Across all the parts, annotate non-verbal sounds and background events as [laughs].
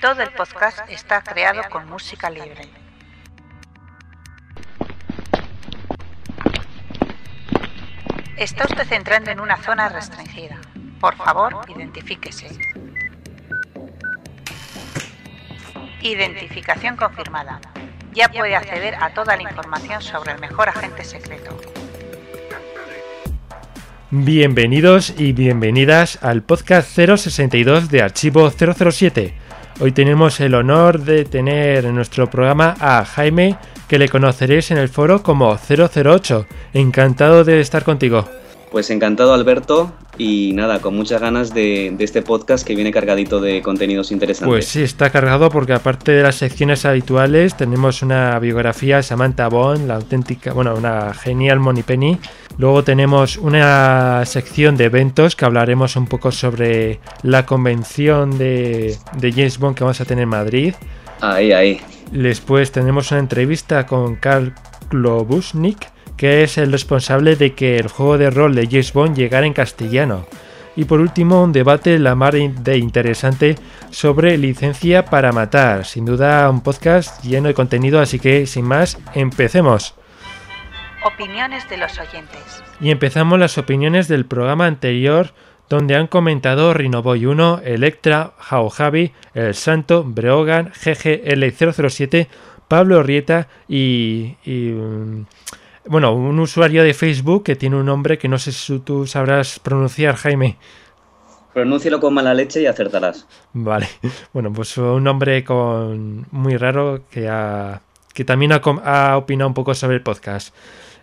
Todo el podcast está creado con música libre. Está usted entrando en una zona restringida. Por favor, identifíquese. Identificación confirmada. Ya puede acceder a toda la información sobre el mejor agente secreto. Bienvenidos y bienvenidas al podcast 062 de Archivo 007. Hoy tenemos el honor de tener en nuestro programa a Jaime, que le conoceréis en el foro como 008. Encantado de estar contigo. Pues encantado Alberto y nada, con muchas ganas de, este podcast que viene cargadito de contenidos interesantes. Pues sí, está cargado porque aparte de las secciones habituales tenemos una biografía de Samantha Bond, la auténtica, bueno, una genial Moni Penny. Luego tenemos una sección de eventos que hablaremos un poco sobre la convención de, de James Bond que vamos a tener en Madrid. Ahí, ahí. Después tenemos una entrevista con Karl Klobusnik que es el responsable de que el juego de rol de James Bond llegara en castellano. Y por último, un debate la mar de interesante sobre licencia para matar. Sin duda, un podcast lleno de contenido, así que sin más, empecemos. Opiniones de los oyentes. Y empezamos las opiniones del programa anterior, donde han comentado Rinoboy 1, Electra, Jao Javi, El Santo, Breogan, GGL007, Pablo Rieta y, y mm, bueno, un usuario de Facebook que tiene un nombre que no sé si tú sabrás pronunciar, Jaime. Pronúncialo con mala leche y acertarás. Vale. [laughs] Bueno, pues un nombre con muy raro que, ha, que también ha, ha opinado un poco sobre el podcast.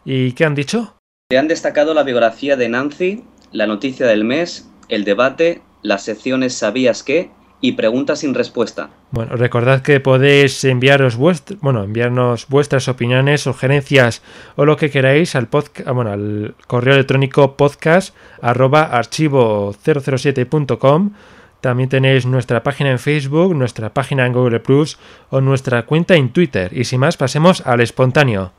¿Y qué han dicho? Se han destacado la biografía de Nancy, la noticia del mes, el debate, las secciones ¿Sabías qué? Y preguntas sin respuesta. Bueno, recordad que podéis enviaros bueno, enviarnos vuestras opiniones, sugerencias o lo que queráis al podcast, bueno, al correo electrónico podcast archivo 007.com. También tenéis nuestra página en Facebook, nuestra página en Google Plus o nuestra cuenta en Twitter. Y sin más, pasemos al espontáneo.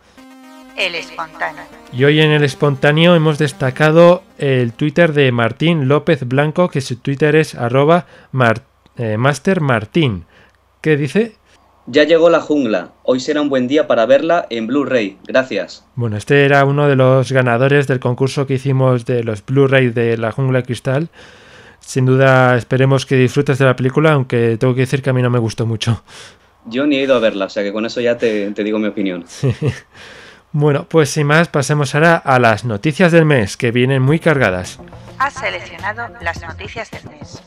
El espontáneo. Y hoy en el espontáneo hemos destacado el Twitter de Martín López Blanco, que su Twitter es arroba martín eh, Master Martín. ¿Qué dice? Ya llegó la jungla. Hoy será un buen día para verla en Blu-ray. Gracias. Bueno, este era uno de los ganadores del concurso que hicimos de los Blu-ray de la jungla de cristal. Sin duda esperemos que disfrutes de la película, aunque tengo que decir que a mí no me gustó mucho. Yo ni he ido a verla, o sea que con eso ya te, te digo mi opinión. [laughs] Bueno, pues sin más, pasemos ahora a las noticias del mes, que vienen muy cargadas. Has seleccionado las noticias del mes.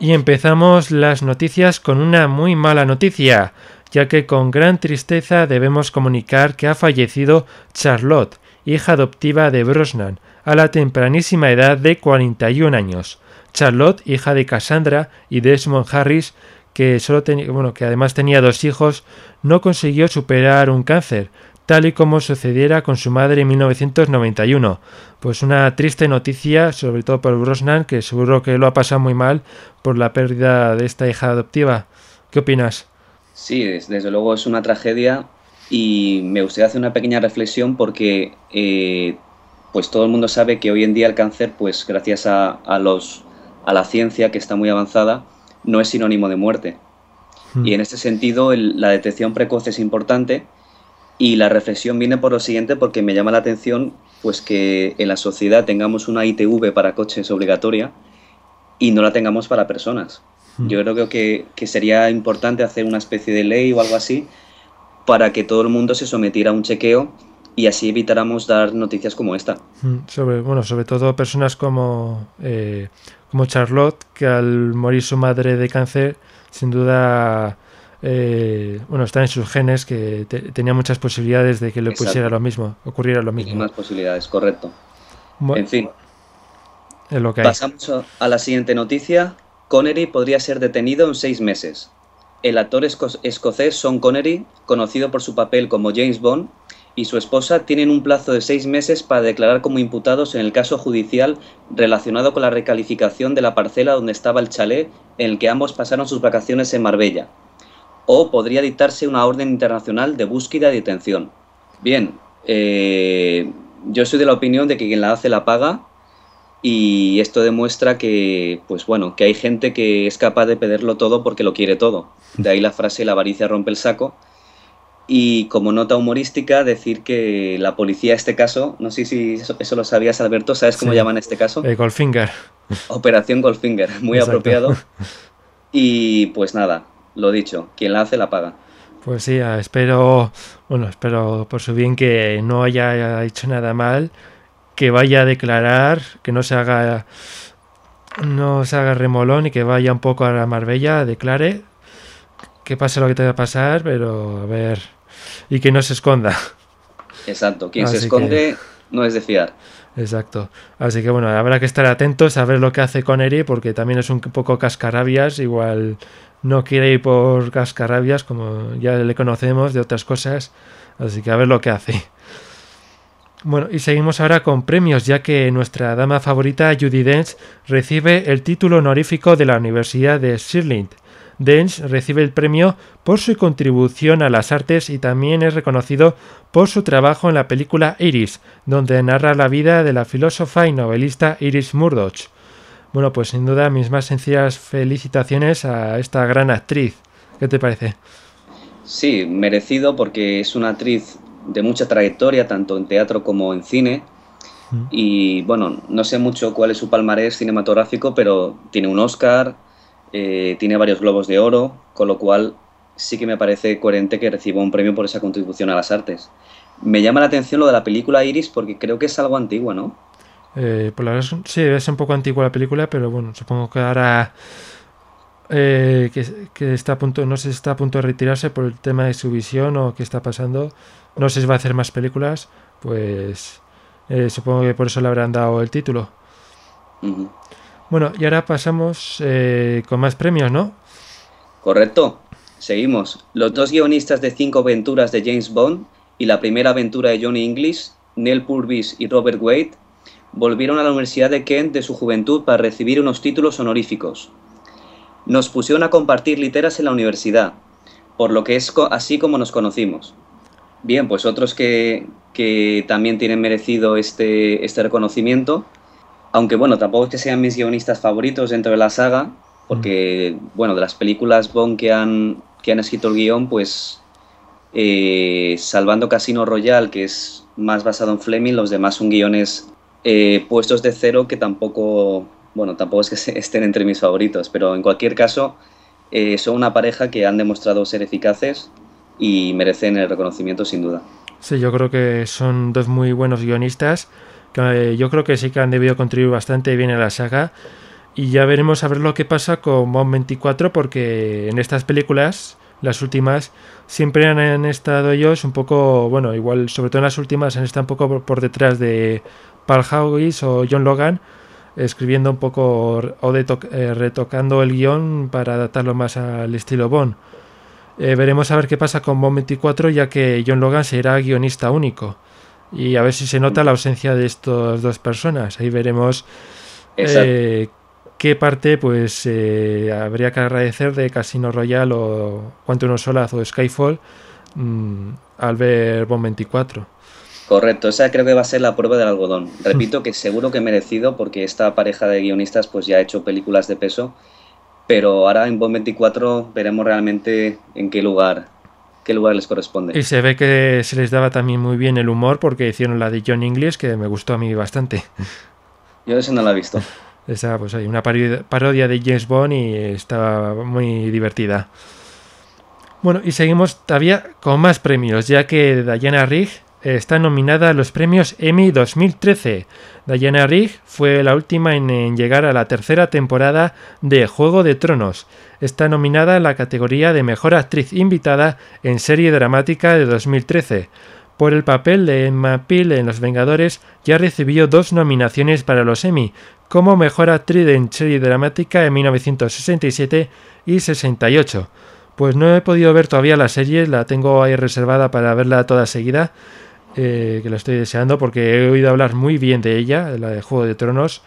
Y empezamos las noticias con una muy mala noticia, ya que con gran tristeza debemos comunicar que ha fallecido Charlotte, hija adoptiva de Brosnan, a la tempranísima edad de 41 años. Charlotte, hija de Cassandra y Desmond Harris, que, solo bueno, que además tenía dos hijos, no consiguió superar un cáncer, tal y como sucediera con su madre en 1991. Pues una triste noticia, sobre todo por Brosnan, que seguro que lo ha pasado muy mal por la pérdida de esta hija adoptiva. ¿Qué opinas? Sí, desde luego es una tragedia y me gustaría hacer una pequeña reflexión porque eh, pues todo el mundo sabe que hoy en día el cáncer, pues gracias a, los, a la ciencia que está muy avanzada, no es sinónimo de muerte. Hmm. Y en este sentido la detección precoz es importante y la reflexión viene por lo siguiente porque me llama la atención pues que en la sociedad tengamos una ITV para coches obligatoria y no la tengamos para personas. Hmm. Yo creo que, que, sería importante hacer una especie de ley o algo así para que todo el mundo se sometiera a un chequeo y así evitáramos dar noticias como esta. Hmm. Sobre, bueno, sobre todo personas como, eh, como Charlotte, que al morir su madre de cáncer, sin duda eh, bueno, está en sus genes que tenía muchas posibilidades de que le pusiera lo mismo, ocurriera lo mismo. Más posibilidades, correcto. en fin. Pasamos a la siguiente noticia. Connery podría ser detenido en seis meses. El actor escocés Sean Connery, conocido por su papel como James Bond, y su esposa tienen un plazo de seis meses para declarar como imputados en el caso judicial relacionado con la recalificación de la parcela donde estaba el chalet en el que ambos pasaron sus vacaciones en Marbella o podría dictarse una orden internacional de búsqueda y detención. Bien, eh, yo soy de la opinión de que quien la hace la paga Y esto demuestra que, pues bueno, que hay gente que es capaz de pedirlo todo porque lo quiere todo. De ahí la frase la avaricia rompe el saco. Y como nota humorística, decir que la policía, este caso, no sé si eso, lo sabías, Alberto, ¿sabes cómo llaman este caso? Eh, Goldfinger. Operación Goldfinger, muy apropiado. [laughs] Y pues nada, lo dicho, quien la hace la paga. Pues sí, ah, espero, bueno, espero por su bien que no haya hecho nada mal, que vaya a declarar, que no se haga no se haga remolón y que vaya un poco a la Marbella, declare, que pase lo que tenga que pasar, pero a ver, y que no se esconda. Exacto, quien se esconde no es de fiar. Exacto. Así que bueno, habrá que estar atentos a ver lo que hace con Eri, porque también es un poco cascarabias, igual no quiere ir por cascarabias, como ya le conocemos de otras cosas, así que a ver lo que hace. Bueno, y seguimos ahora con premios, ya que nuestra dama favorita, Judy Dench, recibe el título honorífico de la Universidad de Stirling. Dench recibe el premio por su contribución a las artes y también es reconocido por su trabajo en la película Iris, donde narra la vida de la filósofa y novelista Iris Murdoch. Bueno, pues sin duda mis más sencillas felicitaciones a esta gran actriz. ¿Qué te parece? Sí, merecido porque es una actriz de mucha trayectoria, tanto en teatro como en cine. Mm. Y bueno, no sé mucho cuál es su palmarés cinematográfico, pero tiene un Oscar, eh, tiene varios globos de oro, con lo cual sí que me parece coherente que reciba un premio por esa contribución a las artes. Me llama la atención lo de la película Iris porque creo que es algo antiguo, ¿no? Eh, pues la verdad sí, es un poco antigua la película, pero bueno, supongo que ahora eh, que, está a punto, no sé si está a punto de retirarse por el tema de su visión o qué está pasando. No sé si va a hacer más películas, pues eh, supongo que por eso le habrán dado el título. Bueno, y ahora pasamos con más premios, ¿no? Correcto. Seguimos. Los dos guionistas de cinco aventuras de James Bond y la primera aventura de Johnny English, Neil Purvis y Robert Wade, volvieron a la Universidad de Kent de su juventud para recibir unos títulos honoríficos. Nos pusieron a compartir literas en la universidad, por lo que es así como nos conocimos. Bien, pues otros que, también tienen merecido este, este reconocimiento, aunque bueno, tampoco es que sean mis guionistas favoritos dentro de la saga, porque bueno, de las películas Bond que han, que han escrito el guion, pues eh, salvando Casino Royale, que es más basado en Fleming, los demás son guiones eh, puestos de cero que tampoco, bueno, tampoco es que [laughs] estén entre mis favoritos, pero en cualquier caso eh, son una pareja que han demostrado ser eficaces y merecen el reconocimiento sin duda. Sí, yo creo que son dos muy buenos guionistas. Que eh, yo creo que sí que han debido contribuir bastante bien a la saga. Y ya veremos a ver lo que pasa con Bond 24, porque en estas películas, las últimas, siempre han, estado ellos un poco, bueno, igual, sobre todo en las últimas, han estado un poco por detrás de, Paul Howis o John Logan escribiendo un poco o eh, retocando el guion para adaptarlo más al estilo Bond. Eh, veremos a ver qué pasa con Bond 24 ya que John Logan será guionista único y a ver si se nota la ausencia de estas dos personas. Ahí veremos eh, qué parte pues habría que agradecer de Casino Royale o Quantum of Solace o Skyfall mm, al ver Bond 24. Correcto, esa creo que va a ser la prueba del algodón. Repito que seguro que merecido porque esta pareja de guionistas pues ya ha hecho películas de peso, pero ahora en Bond 24 veremos realmente en qué lugar qué lugar les corresponde. Y se ve que se les daba también muy bien el humor porque hicieron la de John English que me gustó a mí bastante. [laughs] Yo esa no la he visto. [laughs] Esa pues hay una parodia de James Bond y estaba muy divertida. Bueno, y seguimos todavía con más premios, ya que Diana Rigg está nominada a los premios Emmy 2013. Diana Rigg fue la última en, llegar a la tercera temporada de Juego de Tronos. Está nominada en la categoría de Mejor Actriz Invitada en Serie Dramática de 2013. Por el papel de Emma Peel en Los Vengadores ya recibió dos nominaciones para los Emmy, como Mejor Actriz en Serie Dramática en 1967 y 68. Pues no he podido ver todavía la serie, la tengo ahí reservada para verla toda seguida, eh, que lo estoy deseando porque he oído hablar muy bien de ella, la de Juego de Tronos,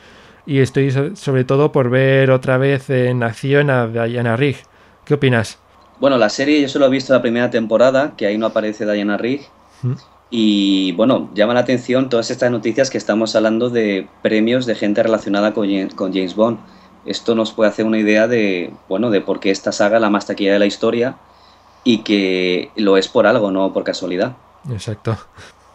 y estoy sobre todo por ver otra vez en acción a Diana Rigg. ¿Qué opinas? Bueno, la serie yo solo he visto la primera temporada, que ahí no aparece Diana Rigg, ¿Mm? Y bueno, llama la atención todas estas noticias que estamos hablando de premios de gente relacionada con, James Bond. Esto nos puede hacer una idea de, bueno, de por qué esta saga es la más taquilla de la historia y que lo es por algo, no por casualidad. Exacto.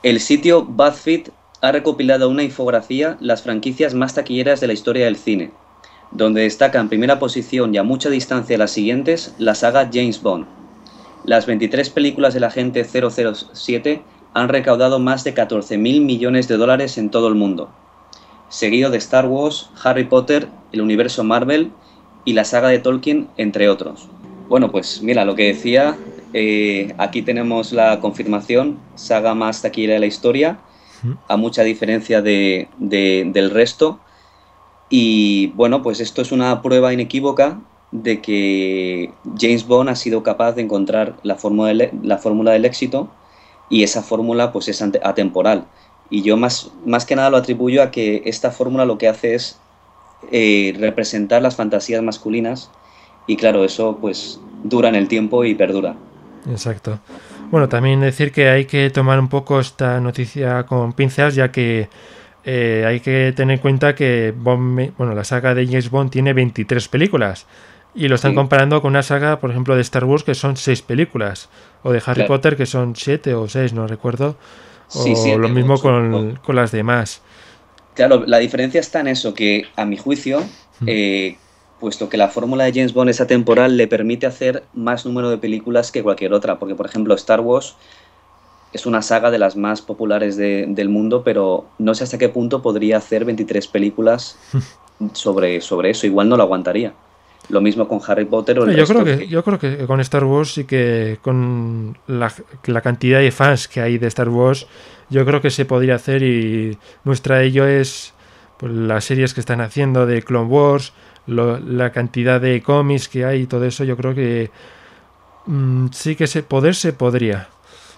El sitio BuzzFeed ha recopilado una infografía las franquicias más taquilleras de la historia del cine, donde destaca en primera posición y a mucha distancia de las siguientes la saga James Bond. Las 23 películas del agente 007 han recaudado más de 14.000 millones de dólares en todo el mundo, seguido de Star Wars, Harry Potter, el universo Marvel y la saga de Tolkien, entre otros. Bueno, pues mira, lo que decía, eh, aquí tenemos la confirmación, saga más taquillera de la historia, a mucha diferencia de, del resto. Y bueno, pues esto es una prueba inequívoca de que James Bond ha sido capaz de encontrar la fórmula del, la fórmula del éxito y esa fórmula pues es atemporal. Y yo más, más que nada lo atribuyo a que esta fórmula lo que hace es eh, representar las fantasías masculinas y claro, eso pues dura en el tiempo y perdura. Exacto. Bueno, también decir que hay que tomar un poco esta noticia con pinzas, ya que eh, hay que tener en cuenta que bueno, la saga de James Bond tiene 23 películas. Y lo están comparando con una saga, por ejemplo, de Star Wars, que son 6 películas. O de Harry Potter, que son 7 o 6, no recuerdo. O lo mismo con, con, las demás. Claro, la diferencia está en eso, que a mi juicio, eh, puesto que la fórmula de James Bond es atemporal, le permite hacer más número de películas que cualquier otra, porque por ejemplo Star Wars es una saga de las más populares del mundo, pero no sé hasta qué punto podría hacer 23 películas [laughs] sobre, sobre eso, igual no lo aguantaría. Lo mismo con Harry Potter o el yo creo que, Yo creo que con Star Wars sí que con la, la, cantidad de fans que hay de Star Wars, yo creo que se podría hacer y muestra ello es pues, las series que están haciendo de Clone Wars, la cantidad de cómics que hay y todo eso, yo creo que mm, sí que se poder se podría.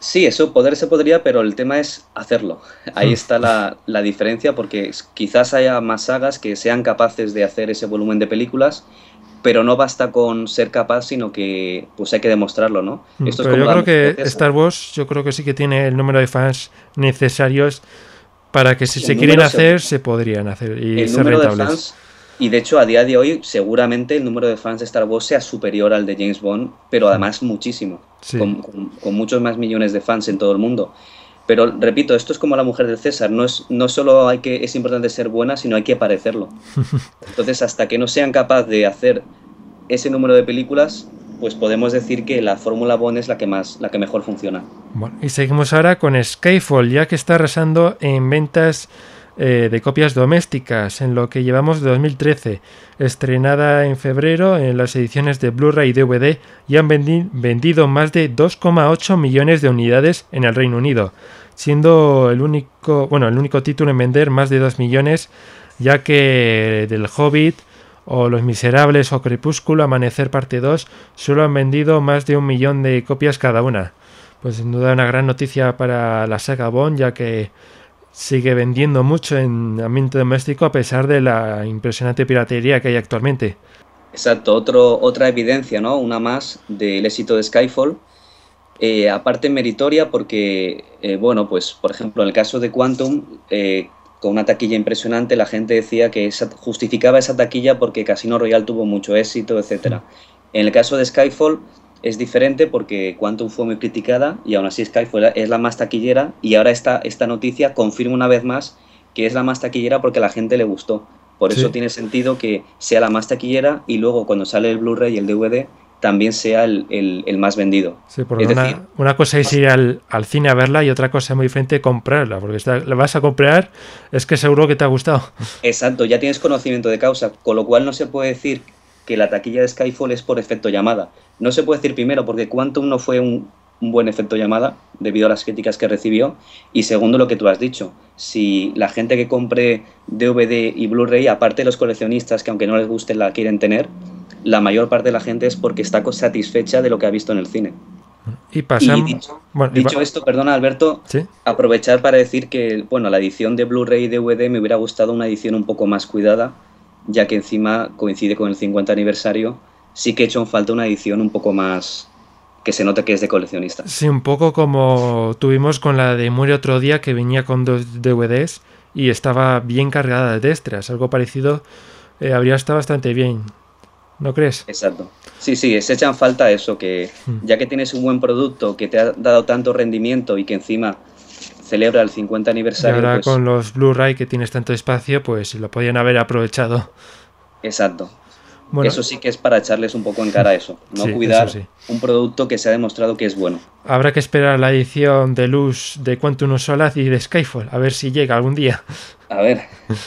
Sí, eso poder se podría, pero el tema es hacerlo. Ahí hmm. está la, la, diferencia, porque quizás haya más sagas que sean capaces de hacer ese volumen de películas, pero no basta con ser capaz, sino que pues hay que demostrarlo, ¿no? Hmm, Esto yo creo que Star Wars, yo creo que sí que tiene el número de fans necesarios para que si se quieren hacer, se, podrían hacer y ser rentables. Y de hecho, a día de hoy, seguramente el número de fans de Star Wars sea superior al de James Bond, pero además muchísimo, con, muchos más millones de fans en todo el mundo. Pero repito, esto es como la mujer del César, no es no solo hay que es importante ser buena, sino hay que parecerlo. [laughs] Entonces, hasta que no sean capaces de hacer ese número de películas, pues podemos decir que la fórmula Bond es la que más la que mejor funciona. Bueno, y seguimos ahora con Skyfall, ya que está arrasando en ventas eh, de copias domésticas en lo que llevamos de 2013, estrenada en febrero en las ediciones de Blu-ray y DVD y han vendido más de 2,8 millones de unidades en el Reino Unido, siendo el único, bueno, el único título en vender más de 2 millones, ya que del Hobbit o Los Miserables o Crepúsculo Amanecer parte 2 solo han vendido más de un millón de copias cada una. Pues sin duda una gran noticia para la saga Bond, ya que sigue vendiendo mucho en ambiente doméstico a pesar de la impresionante piratería que hay actualmente. Exacto, Otro, otra evidencia, ¿no? Una más del éxito de Skyfall. Eh, aparte meritoria porque, eh, bueno, pues por ejemplo en el caso de Quantum, eh, con una taquilla impresionante, la gente decía que justificaba esa taquilla porque Casino Royale tuvo mucho éxito, etc. En el caso de Skyfall, es diferente porque Quantum fue muy criticada y aún así Skyfall es la más taquillera y ahora esta, esta noticia confirma una vez más que es la más taquillera porque a la gente le gustó. Por eso tiene sentido que sea la más taquillera y luego cuando sale el Blu-ray y el DVD también sea el, más vendido. Sí, porque una, cosa es ir al, cine a verla y otra cosa muy diferente comprarla, porque la vas a comprar es que seguro que te ha gustado. Exacto, ya tienes conocimiento de causa, con lo cual no se puede decir que la taquilla de Skyfall es por efecto llamada. No se puede decir primero porque Quantum no fue un, buen efecto llamada debido a las críticas que recibió y segundo lo que tú has dicho, si la gente que compre DVD y Blu-ray, aparte de los coleccionistas que aunque no les guste la quieren tener, la mayor parte de la gente es porque está satisfecha de lo que ha visto en el cine. Y pasamos. dicho, esto, perdona Alberto, aprovechar para decir que bueno, la edición de Blu-ray y DVD me hubiera gustado una edición un poco más cuidada, ya que encima coincide con el 50 aniversario, sí que he hecho en falta una edición un poco más, que se note que es de coleccionista. Sí, un poco como tuvimos con la de Muere otro día que venía con dos DVDs y estaba bien cargada de extras. Algo parecido eh, habría estado bastante bien. ¿No crees? Exacto. Sí, sí, se echan falta eso, que hmm. ya que tienes un buen producto que te ha dado tanto rendimiento y que encima celebra el 50 aniversario. Y ahora pues con los Blu-ray que tienes tanto espacio, pues lo podían haber aprovechado. Exacto. eso sí que es para echarles un poco en cara eso, no cuidar un producto que se ha demostrado que es bueno. Habrá que esperar la edición de luz de Quantum Solaz y de Skyfall, a ver si llega algún día. A ver. [laughs]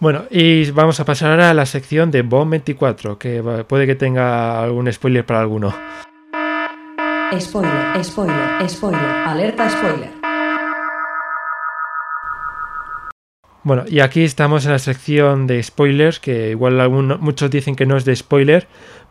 Bueno, y vamos a pasar ahora a la sección de Bomb 24, que puede que tenga algún spoiler para alguno. Spoiler, spoiler, spoiler, alerta spoiler. Bueno, y aquí estamos en la sección de spoilers, que igual muchos dicen que no es de spoiler,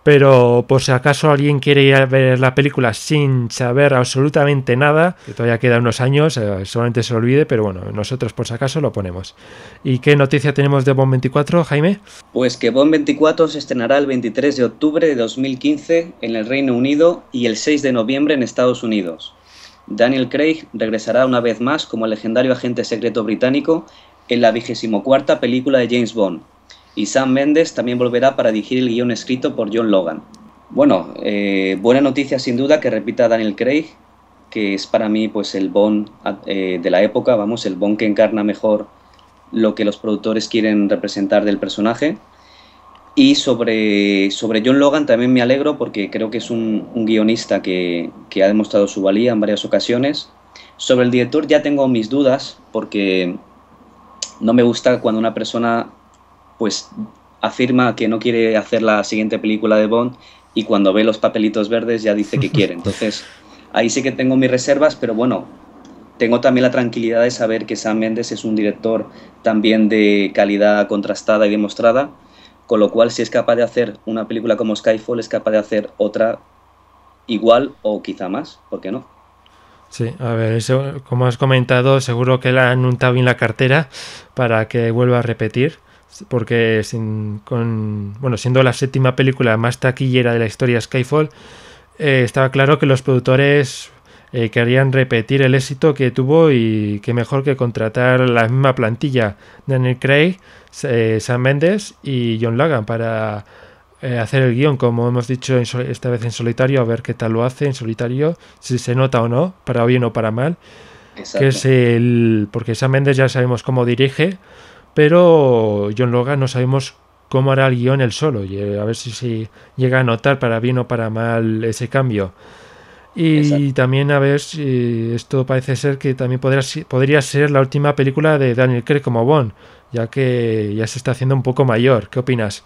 pero por si acaso alguien quiere ir a ver la película sin saber absolutamente nada, que todavía queda unos años, eh, solamente se lo olvide, pero bueno, nosotros por si acaso lo ponemos. ¿Y qué noticia tenemos de Bond 24, Jaime? Pues que Bond 24 se estrenará el 23 de octubre de 2015 en el Reino Unido y el 6 de noviembre en Estados Unidos. Daniel Craig regresará una vez más como el legendario agente secreto británico en la vigésimo cuarta película de James Bond, y Sam Mendes también volverá para dirigir el guion escrito por John Logan. Bueno, eh, buena noticia sin duda que repita Daniel Craig, que es para mí pues el Bond eh, de la época, vamos, el Bond que encarna mejor lo que los productores quieren representar del personaje. Y sobre, sobre John Logan también me alegro porque creo que es un, guionista que, que, ha demostrado su valía en varias ocasiones. Sobre el director ya tengo mis dudas porque no me gusta cuando una persona pues afirma que no quiere hacer la siguiente película de Bond y cuando ve los papelitos verdes ya dice que quiere. [laughs] Entonces, ahí sí que tengo mis reservas, pero bueno, tengo también la tranquilidad de saber que Sam Mendes es un director también de calidad contrastada y demostrada, con lo cual si es capaz de hacer una película como Skyfall, es capaz de hacer otra igual o quizá más, ¿por qué no? Sí, a ver, eso, como has comentado, seguro que le han untado bien la cartera para que vuelva a repetir, porque sin, con, bueno, siendo la séptima película más taquillera de la historia Skyfall, eh, estaba claro que los productores eh, querían repetir el éxito que tuvo y que mejor que contratar la misma plantilla, Daniel Craig, eh, Sam Mendes y John Logan para eh, hacer el guion, como hemos dicho esta vez en solitario, a ver qué tal lo hace en solitario, si se nota o no, para bien o para mal. Que es el. Porque Sam Mendes ya sabemos cómo dirige, pero John Logan no sabemos cómo hará el guion él solo. Y eh, a ver si, si llega a notar para bien o para mal ese cambio. Y también a ver si esto parece ser que también podría, podría ser la última película de Daniel Craig como Bond, ya que ya se está haciendo un poco mayor. ¿Qué opinas?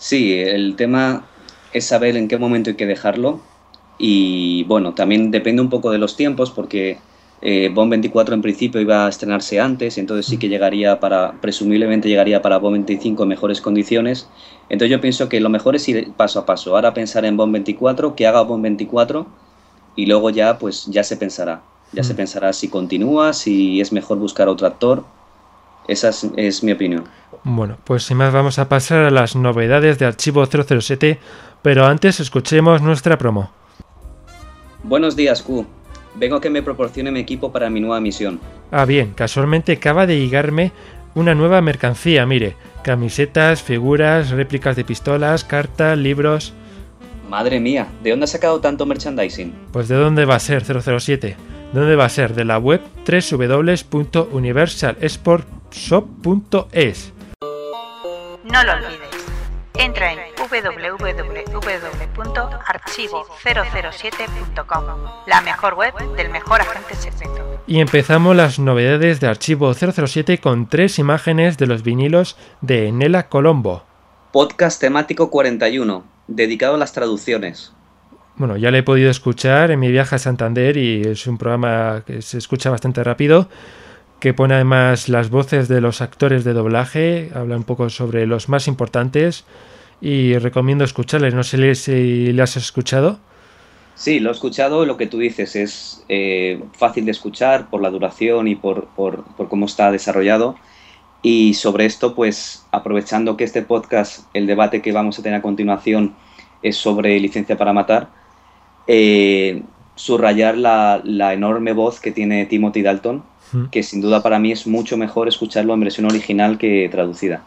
Sí, el tema es saber en qué momento hay que dejarlo y bueno, también depende un poco de los tiempos porque eh, Bond 24 en principio iba a estrenarse antes, entonces sí que llegaría para, presumiblemente llegaría para Bond 25 en mejores condiciones. Entonces yo pienso que lo mejor es ir paso a paso. Ahora pensar en Bond 24, que haga Bond 24 y luego ya pues ya se pensará. Ya se pensará si continúa, si es mejor buscar otro actor. Esa es mi opinión. Bueno, pues sin más vamos a pasar a las novedades de Archivo 007, pero antes escuchemos nuestra promo. Buenos días, Q. Vengo a que me proporcione mi equipo para mi nueva misión. Ah, bien, casualmente acaba de llegarme una nueva mercancía, mire, camisetas, figuras, réplicas de pistolas, cartas, libros... Madre mía, ¿de dónde ha sacado tanto merchandising? Pues de dónde va a ser 007. ¿De dónde va a ser? De la web www.universalsportshop.es. No lo olvides. Entra en www.archivo007.com, la mejor web del mejor agente secreto. Y empezamos las novedades de Archivo 007 con tres imágenes de los vinilos de Nela Colombo. Podcast temático 41, dedicado a las traducciones. Bueno, ya le he podido escuchar en mi viaje a Santander y es un programa que se escucha bastante rápido que pone además las voces de los actores de doblaje, habla un poco sobre los más importantes y recomiendo escucharles. No sé si le has escuchado. Sí, lo he escuchado. Lo que tú dices es eh, fácil de escuchar por la duración y por, por, cómo está desarrollado. Y sobre esto, pues aprovechando que este podcast, el debate que vamos a tener a continuación es sobre licencia para matar, eh, subrayar la, la, enorme voz que tiene Timothy Dalton, mm. que sin duda para mí es mucho mejor escucharlo en versión original que traducida.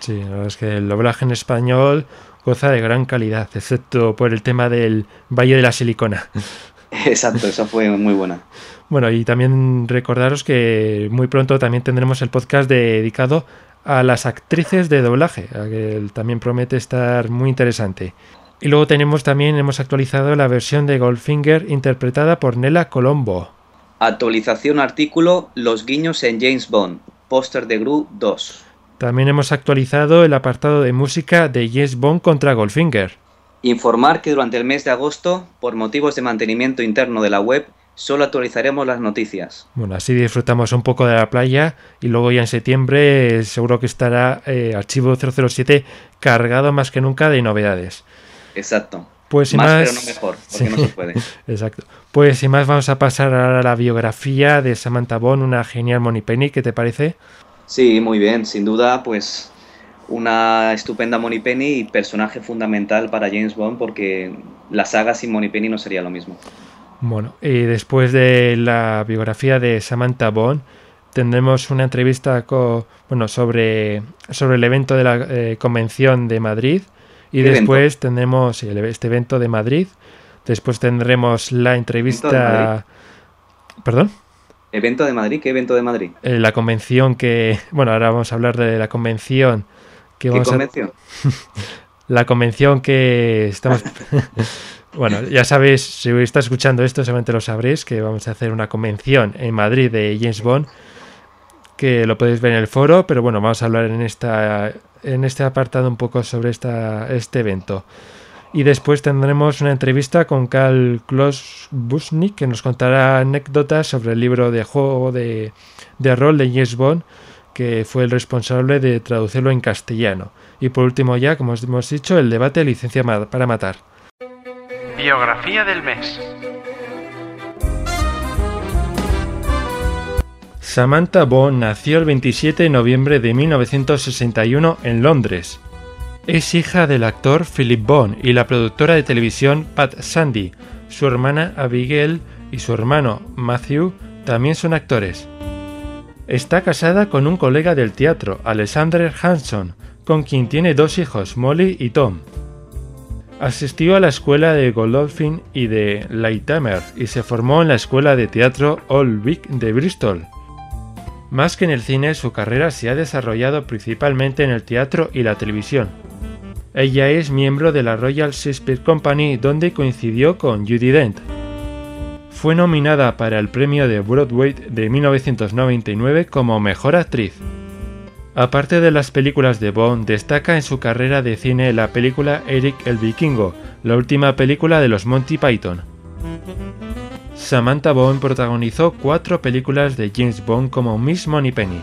Sí, la verdad es que el doblaje en español goza de gran calidad, excepto por el tema del Valle de la Silicona. [laughs] Exacto, esa fue muy buena. Bueno, y también recordaros que muy pronto también tendremos el podcast dedicado a las actrices de doblaje, que también promete estar muy interesante. Y luego tenemos también, hemos actualizado la versión de Goldfinger interpretada por Nela Colombo. Actualización artículo Los guiños en James Bond, póster de Gru 2. También hemos actualizado el apartado de música de James Bond contra Goldfinger. Informar que durante el mes de agosto, por motivos de mantenimiento interno de la web, solo actualizaremos las noticias. Bueno, así disfrutamos un poco de la playa y luego ya en septiembre eh, seguro que estará eh, Archivo 007 cargado más que nunca de novedades. Exacto. Pues más, más, pero no mejor, porque no se puede. [laughs] Exacto. Pues sin más vamos a pasar a la biografía de Samantha Bond, una genial Penny, ¿qué te parece? Sí, muy bien, sin duda, pues una estupenda Penny y personaje fundamental para James Bond porque la saga sin Penny no sería lo mismo. Bueno, y después de la biografía de Samantha Bond, tendremos una entrevista con, bueno, sobre, sobre el evento de la eh, Convención de Madrid. Y después tendremos este evento de Madrid. Después tendremos la entrevista. ¿Perdón? ¿Evento de Madrid? ¿Qué evento de Madrid? Eh, la convención que. [laughs] Bueno, ahora vamos a hablar de la convención. Que ¿Qué [laughs] convención? la convención que estamos. [laughs] Bueno, ya sabéis, si estás escuchando esto, seguramente lo sabréis, que vamos a hacer una convención en Madrid de James Bond, que lo podéis ver en el foro, pero bueno, vamos a hablar en, esta, en este apartado un poco sobre esta, este evento. Y después tendremos una entrevista con Karl Klaus Busnik, que nos contará anécdotas sobre el libro de juego de, de rol de James Bond, que fue el responsable de traducirlo en castellano. Y por último ya, como hemos dicho, el debate de licencia para matar. Biografía del mes. Samantha Bond nació el 27 de noviembre de 1961 en Londres. Es hija del actor Philip Bond y la productora de televisión Pat Sandy. Su hermana Abigail y su hermano Matthew también son actores. Está casada con un colega del teatro, Alexander Hanson, con quien tiene dos hijos, Molly y Tom. Asistió a la escuela de Godolphin y de Lighthammer y se formó en la escuela de teatro Old Vic de Bristol. Más que en el cine, su carrera se ha desarrollado principalmente en el teatro y la televisión. Ella es miembro de la Royal Shakespeare Company donde coincidió con Judy Dent. Fue nominada para el premio de Broadway de 1999 como Mejor Actriz. Aparte de las películas de Bond, destaca en su carrera de cine la película Eric el Vikingo, la última película de los Monty Python. Samantha Bond protagonizó cuatro películas de James Bond como Miss Moneypenny.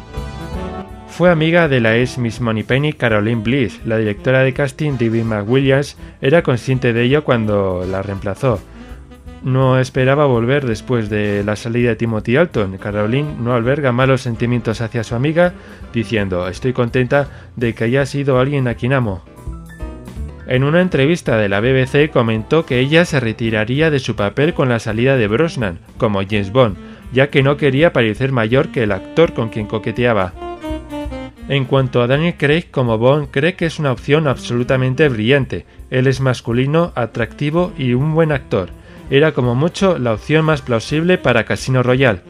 Fue amiga de la ex Miss Moneypenny Caroline Bliss. La directora de casting David McWilliams era consciente de ello cuando la reemplazó, no esperaba volver después de la salida de Timothy Alton. Caroline no alberga malos sentimientos hacia su amiga, diciendo estoy contenta de que haya sido alguien a quien amo. En una entrevista de la BBC comentó que ella se retiraría de su papel con la salida de Brosnan, como James Bond, ya que no quería parecer mayor que el actor con quien coqueteaba. En cuanto a Daniel Craig como Bond, cree que es una opción absolutamente brillante. Él es masculino, atractivo y un buen actor era como mucho la opción más plausible para Casino Royale.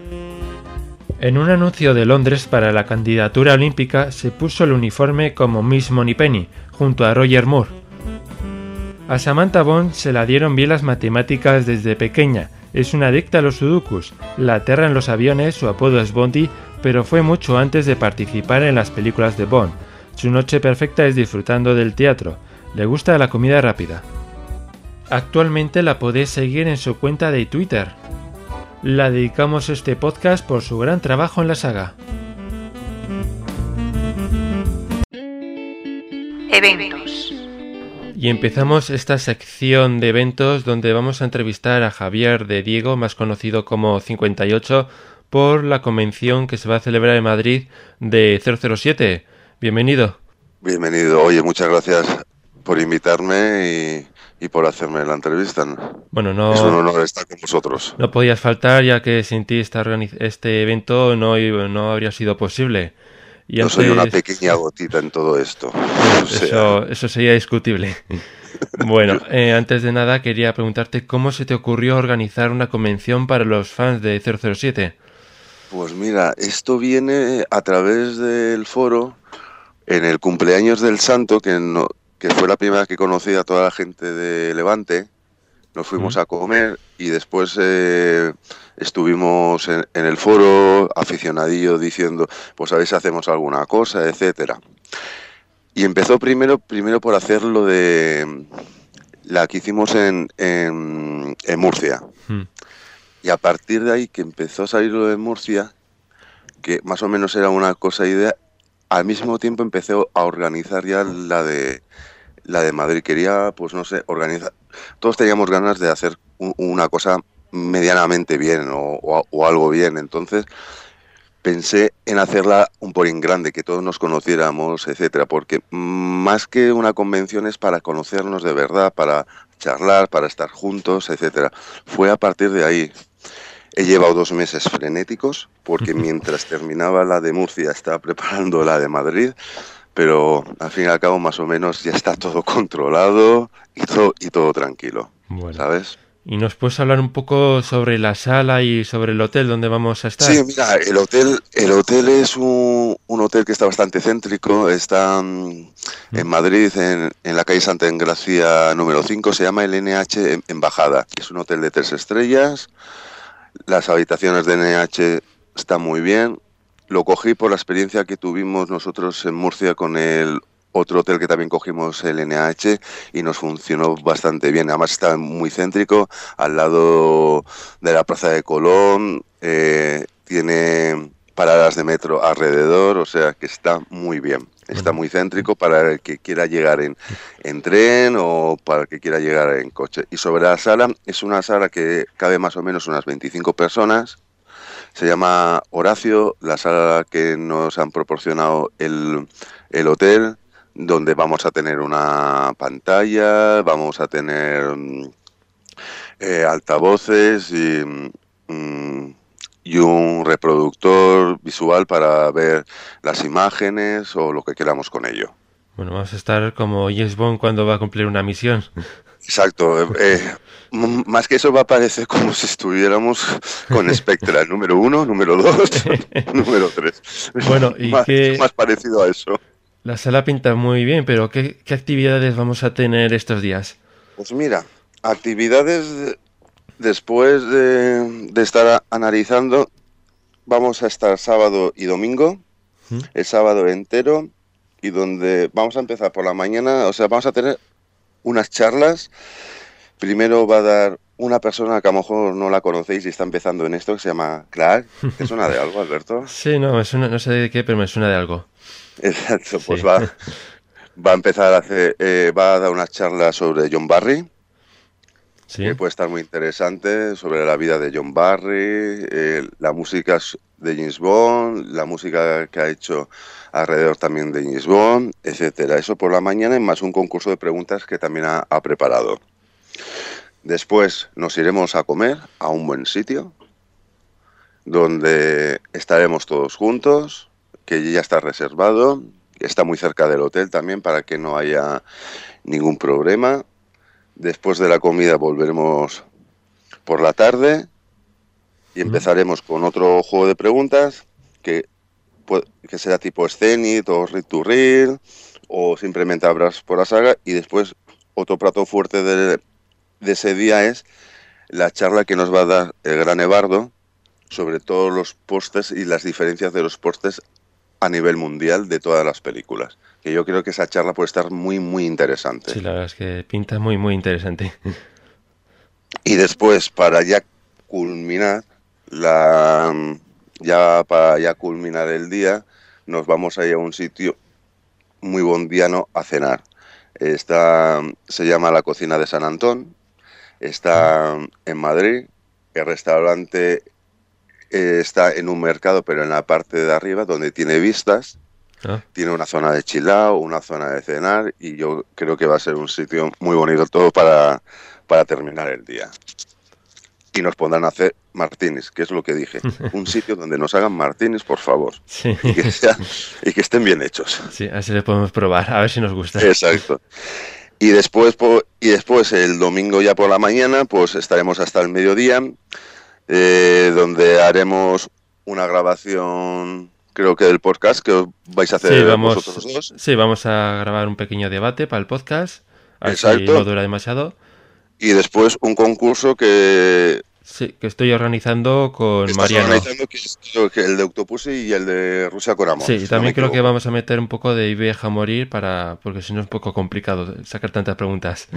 En un anuncio de Londres para la candidatura olímpica se puso el uniforme como Miss Moneypenny, junto a Roger Moore. A Samantha Bond se la dieron bien las matemáticas desde pequeña, es una adicta a los sudokus, la aterra en los aviones, su apodo es Bondi, pero fue mucho antes de participar en las películas de Bond. Su noche perfecta es disfrutando del teatro, le gusta la comida rápida. Actualmente la podéis seguir en su cuenta de Twitter. La dedicamos este podcast por su gran trabajo en la saga. Eventos. Y empezamos esta sección de eventos donde vamos a entrevistar a Javier de Diego, más conocido como 58, por la convención que se va a celebrar en Madrid de 007. Bienvenido. Bienvenido. Oye, muchas gracias por invitarme y y por hacerme la entrevista. Bueno, no. Es un honor estar con vosotros. No podías faltar, ya que sin ti esta este evento no, no habría sido posible. Y Yo soy una pequeña gotita en todo esto. [laughs] eso, eso sería discutible. [laughs] Bueno, eh, antes de nada quería preguntarte cómo se te ocurrió organizar una convención para los fans de 007. Pues mira, esto viene a través del foro en el cumpleaños del santo, que, no, que fue la primera que conocí a toda la gente de Levante. Nos fuimos a comer y después eh, estuvimos en, el foro aficionadillo diciendo, pues a ver si hacemos alguna cosa, etcétera. Y empezó primero, primero por hacer lo de la que hicimos en, en, Murcia. Hmm. Y a partir de ahí que empezó a salir lo de Murcia, que más o menos era una cosa idea, al mismo tiempo empecé a organizar ya la de la de Madrid. Quería, pues no sé, organizar. Todos teníamos ganas de hacer una cosa medianamente bien o, o algo bien. Entonces pensé en hacerla un porín grande, que todos nos conociéramos, etcétera, porque más que una convención es para conocernos de verdad, para charlar, para estar juntos, etcétera. Fue a partir de ahí. He llevado dos meses frenéticos, porque [laughs] mientras terminaba la de Murcia estaba preparando la de Madrid, pero al fin y al cabo más o menos ya está todo [laughs] controlado y todo, y todo tranquilo, ¿sabes? ¿Y nos puedes hablar un poco sobre la sala y sobre el hotel donde vamos a estar? Sí, mira, el hotel, el hotel es un, hotel que está bastante céntrico, está mm, en Madrid, en, la calle Santa Engracia número 5, se llama el NH Embajada. Es un hotel de tres estrellas, las habitaciones de NH están muy bien. Lo cogí por la experiencia que tuvimos nosotros en Murcia con el otro hotel que también cogimos el NH y nos funcionó bastante bien. Además está muy céntrico, al lado de la Plaza de Colón, eh, tiene paradas de metro alrededor, o sea que está muy bien. Está muy céntrico para el que quiera llegar en, en tren o para el que quiera llegar en coche. Y sobre la sala, es una sala que cabe más o menos unas 25 personas. Se llama Horacio, la sala que nos han proporcionado el, el hotel donde vamos a tener una pantalla, vamos a tener mm, eh, altavoces y, mm, y, un reproductor visual para ver las imágenes o lo que queramos con ello. Bueno, vamos a estar como James Bond cuando va a cumplir una misión. Exacto. Eh, eh, más que eso va a parecer como si estuviéramos con Spectra, número uno, número dos, [laughs] número tres. Bueno, y más, más parecido a eso. La sala pinta muy bien, pero ¿qué, actividades vamos a tener estos días? Pues mira, actividades después de, estar analizando, vamos a estar sábado y domingo, ¿Mm? el sábado entero, y donde vamos a empezar por la mañana, o sea, vamos a tener unas charlas. Primero va a dar una persona que a lo mejor no la conocéis y está empezando en esto, que se llama Clark. ¿Te suena de algo, Alberto? [laughs] Sí, no, no sé de qué, pero me suena de algo. Exacto, pues va, [laughs] va a empezar a hacer, eh, va a dar una charla sobre John Barry, que puede estar muy interesante, sobre la vida de John Barry, eh, la música de James Bond, la música que ha hecho alrededor también de James Bond, etcétera. Eso por la mañana y más un concurso de preguntas que también ha, ha preparado. Después nos iremos a comer a un buen sitio, donde estaremos todos juntos, que ya está reservado, está muy cerca del hotel también para que no haya ningún problema. Después de la comida volveremos por la tarde y empezaremos con otro juego de preguntas que, que será tipo Scenit o Read to Real o simplemente abras por la saga y después otro plato fuerte de, de ese día es la charla que nos va a dar el gran Evardo sobre todos los postes y las diferencias de los postes a nivel mundial de todas las películas. Que yo creo que esa charla puede estar muy, muy interesante. Sí, la verdad es que pinta muy, muy interesante. [laughs] Y después, para ya culminar, la, ya para ya culminar el día, nos vamos a ir a un sitio muy bondiano a cenar. Está, se llama La Cocina de San Antón, está en Madrid, el restaurante está en un mercado, pero en la parte de arriba, donde tiene vistas. Ah. Tiene una zona de chilao, una zona de cenar y yo creo que va a ser un sitio muy bonito todo para, para terminar el día. Y nos pondrán a hacer martinis, que es lo que dije. [laughs] Un sitio donde nos hagan martinis, por favor. Sí, Y que, sea- y que estén bien hechos. sí, así le podemos probar, a ver si nos gusta. Exacto. Y después, po- y después el domingo ya por la mañana, pues estaremos hasta el mediodía, eh, donde haremos una grabación, creo que del podcast que vais a hacer Sí, vamos, vosotros dos. sí, vamos a grabar un pequeño debate para el podcast. Así Exacto. no dura demasiado. Y después un concurso que Sí, que estoy organizando con estás Mariano. organizando, que es el de Octopussy y el de Rusia con amor. Sí, si también creo que vamos a meter un poco de Ibeja a morir para porque si no es un poco complicado sacar tantas preguntas.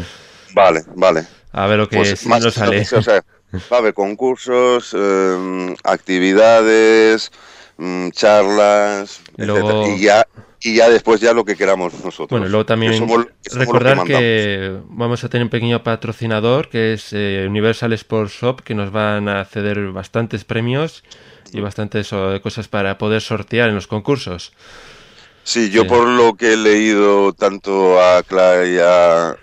Vale, vale. A ver lo que Pues es, más nos sale. o sea, va a haber concursos, eh, actividades, mm, charlas, luego- etcétera. y ya y ya después ya lo que queramos nosotros. Bueno, luego Que también somos- que somos los recordar que vamos a tener un pequeño patrocinador que es eh, Universal Sports Shop que nos van a ceder bastantes premios y bastantes eh, cosas para poder sortear en los concursos. Sí, yo Sí. por lo que he leído tanto a Clara y a,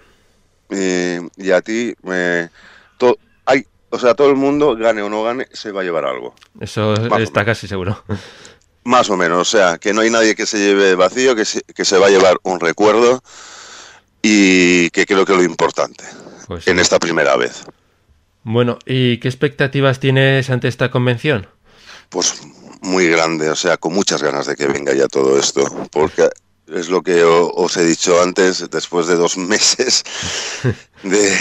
eh, y a ti, me- to- hay, o sea, todo el mundo, gane o no gane, se va a llevar algo. Eso está casi seguro. Más o menos, o sea, que no hay nadie que se lleve vacío, que se, que se va a llevar un recuerdo y que creo que es lo importante Pues en sí. esta primera vez. Bueno, ¿y qué expectativas tienes ante esta convención? Pues muy grande, o sea, con muchas ganas de que venga ya todo esto, porque es lo que os he dicho antes, después de dos [laughs] meses de,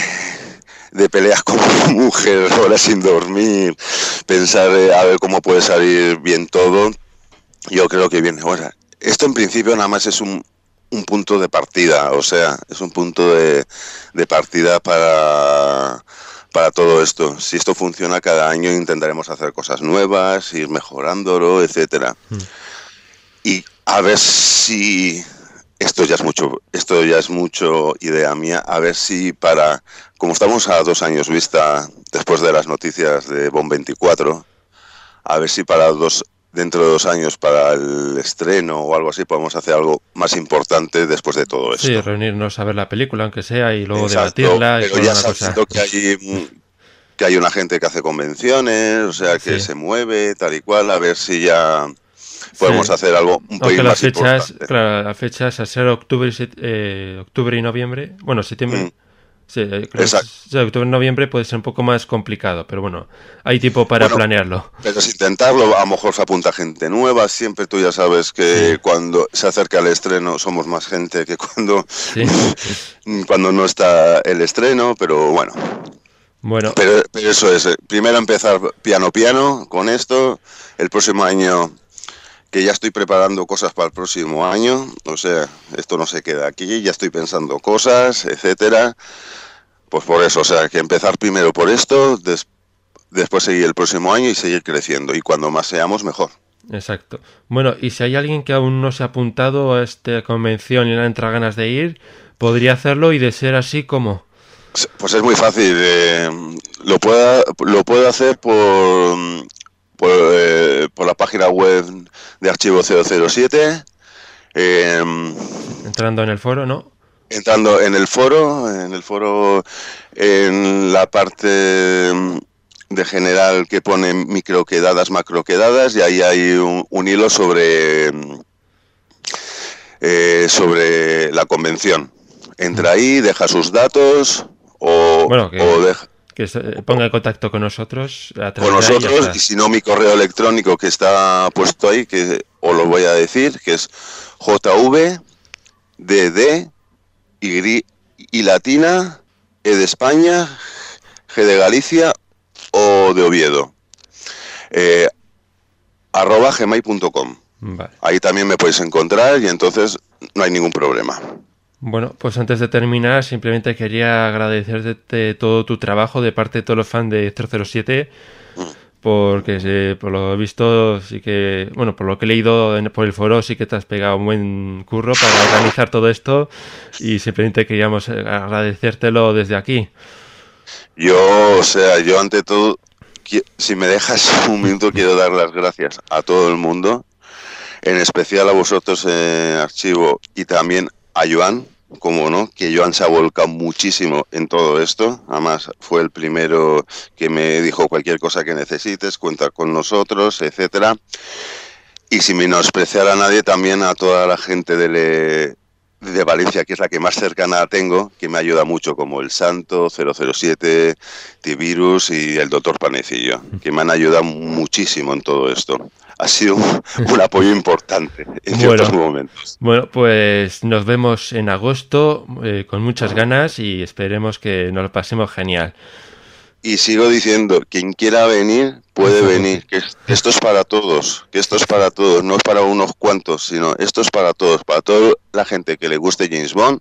de peleas con mi mujer, horas sin dormir, pensar eh, a ver cómo puede salir bien todo, yo creo que viene. Bueno, esto en principio nada más es un, un punto de partida, o sea, es un punto de, de partida para, para todo esto. Si esto funciona cada año intentaremos hacer cosas nuevas, ir mejorándolo, etcétera. Y a ver si esto ya es mucho, esto ya es mucho idea mía, a ver si para, como estamos a dos años vista después de las noticias de Bon 24, a ver si para dos dentro de dos años para el estreno o algo así podemos hacer algo más importante después de todo esto. Sí, reunirnos a ver la película, aunque sea, y luego Exacto, debatirla. pero ya sabiendo que hay mm, que hay una gente que hace convenciones, o sea, que Sí. se mueve, tal y cual, a ver si ya podemos Sí. hacer algo un poquito más fechas, importante. claro, las fechas a ser octubre eh, octubre y noviembre, bueno, septiembre. Mm. Sí, eh, creo que Exacto. sí, octubre noviembre puede ser un poco más complicado, pero bueno, hay tiempo para Bueno, planearlo. Pero si intentarlo, a lo mejor se apunta gente nueva. Siempre tú ya sabes que Sí. cuando se acerca el estreno somos más gente que cuando, Sí. [laughs] cuando no está el estreno. Pero bueno, Bueno, pero, pero eso es. eh, Primero empezar piano piano con esto. El próximo año, que ya estoy preparando cosas para el próximo año. O sea, esto no se queda aquí. Ya estoy pensando cosas, etcétera. Pues por eso, o sea, que empezar primero por esto, des- después seguir el próximo año y seguir creciendo. Y cuando más seamos, mejor. exacto. Bueno, y si hay alguien que aún no se ha apuntado a esta convención y le entra ganas de ir, podría hacerlo y de ser así como. Pues es muy fácil. eh, lo, pueda, lo puedo hacer por, por, eh, por la página web de Archivo 007. eh, Entrando en el foro, ¿no? entrando en el foro, en el foro, en la parte de general que pone microquedadas, macroquedadas, y ahí hay un, un hilo sobre, eh, sobre la convención. Entra ahí, deja sus datos o, Bueno, que- o deja Que se ponga en contacto con nosotros a con y nosotros, y si no mi correo electrónico que está puesto ahí, que os lo voy a decir, que es jv dd y, y latina e de España g de Galicia o de Oviedo. Eh, arroba gmail.com Vale. ahí también me podéis encontrar y entonces no hay ningún problema Bueno, pues antes de terminar, simplemente quería agradecerte todo tu trabajo de parte de todos los fans de 007, porque eh, por lo visto sí que, bueno, por lo que he leído en- por el foro, sí que te has pegado un buen curro para organizar todo esto y simplemente queríamos eh, agradecértelo desde aquí. Yo, o sea, yo ante todo, si me dejas [laughs] un minuto, quiero dar las gracias a todo el mundo. En especial a vosotros, eh, Archivo, y también a Joan, como no, que Joan se ha volcado muchísimo en todo esto. Además, fue el primero que me dijo cualquier cosa que necesites, cuenta con nosotros, etcétera. Y sin menospreciar a nadie, también a toda la gente de, de Valencia, que es la que más cercana tengo, que me ayuda mucho, como el Santo, 007, T-Virus y el Doctor Panecillo, que me han ayudado muchísimo en todo esto. Ha sido un, apoyo importante en ciertos momentos. Bueno, pues nos vemos en agosto eh, con muchas ganas y esperemos que nos lo pasemos genial. Y sigo diciendo, quien quiera venir, puede [laughs] venir, que esto es para todos, que esto es para todos, no es para unos cuantos, sino esto es para todos, para toda la gente que le guste James Bond,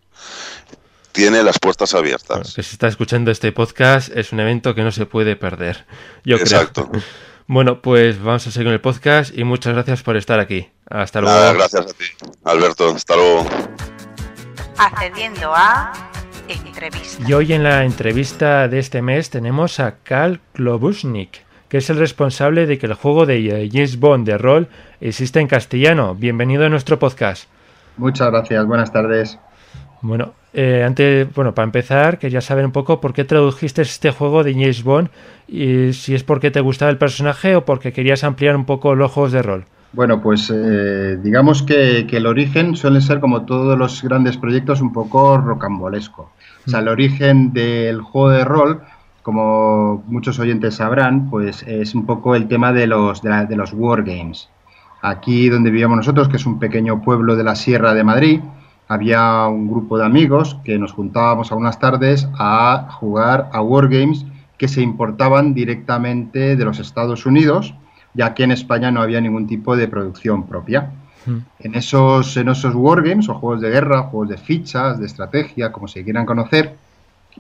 tiene las puertas abiertas. que si está escuchando este podcast, es un evento que no se puede perder, yo Exacto. [laughs] Bueno, pues vamos a seguir con el podcast y muchas gracias por estar aquí. Hasta luego. gracias a ti, Alberto. Hasta luego. Accediendo a y hoy en la entrevista de este mes tenemos a Karl Klobusnik, que es el responsable de que el juego de James Bond de rol exista en castellano. Bienvenido a nuestro podcast. Muchas gracias, buenas tardes. Bueno, eh, antes, bueno, para empezar, quería saber un poco por qué tradujiste este juego de James Bond y si es porque te gustaba el personaje o porque querías ampliar un poco los juegos de rol. Bueno, pues eh, digamos que, que, el origen suele ser, como todos los grandes proyectos, un poco rocambolesco. O sea, el origen del juego de rol, como muchos oyentes sabrán, pues es un poco el tema de los, de, los wargames. Aquí donde vivíamos nosotros, que es un pequeño pueblo de la Sierra de Madrid, había un grupo de amigos que nos juntábamos algunas tardes a jugar a wargames que se importaban directamente de los Estados Unidos, ya que en España no había ningún tipo de producción propia. En esos, en esos wargames o juegos de guerra, juegos de fichas, de estrategia, como se quieran conocer,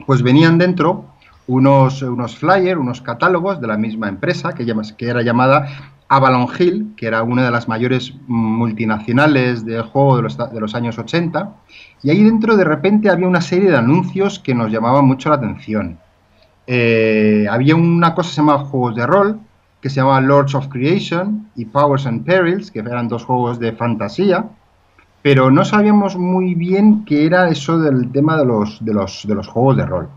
pues venían dentro unos, unos flyers, unos catálogos de la misma empresa que, que era llamada Avalon Hill, que era una de las mayores multinacionales del juego de los, de los años 80, y ahí dentro de repente había una serie de anuncios que nos llamaban mucho la atención. Eh, había una cosa que se llamaba juegos de rol, que se llama Lords of Creation y Powers and Perils, que eran dos juegos de fantasía, pero no sabíamos muy bien qué era eso del tema de los, de los, de los juegos de rol.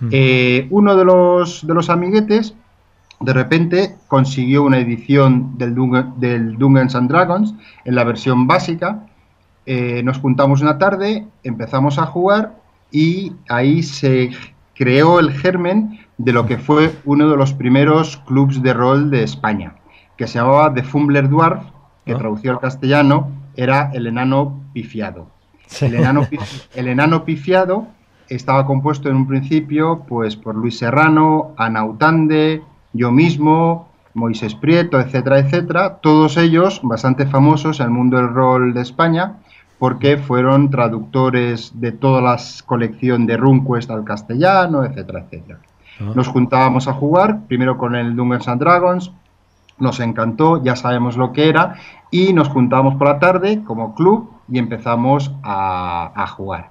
Hmm. Eh, uno de los, de los amiguetes de repente consiguió una edición del, del Dungeons and Dragons en la versión básica. Eh, nos juntamos una tarde, empezamos a jugar y ahí se creó el germen de lo que fue uno de los primeros clubs de rol de España, que se llamaba The Fumbler Dwarf, que ah. traducido al castellano era el enano pifiado. El, enano, [laughs] el enano pifiado estaba compuesto en un principio pues por Luis Serrano, Ana Utande, yo mismo, Moisés Prieto, etcétera, etcétera, todos ellos bastante famosos en el mundo del rol de España porque fueron traductores de toda la colección de RunQuest al castellano, etcétera, etcétera. Ah. Nos juntábamos a jugar, primero con el Dungeons and Dragons, nos encantó, ya sabemos lo que era, y nos juntábamos por la tarde como club y empezamos a, jugar.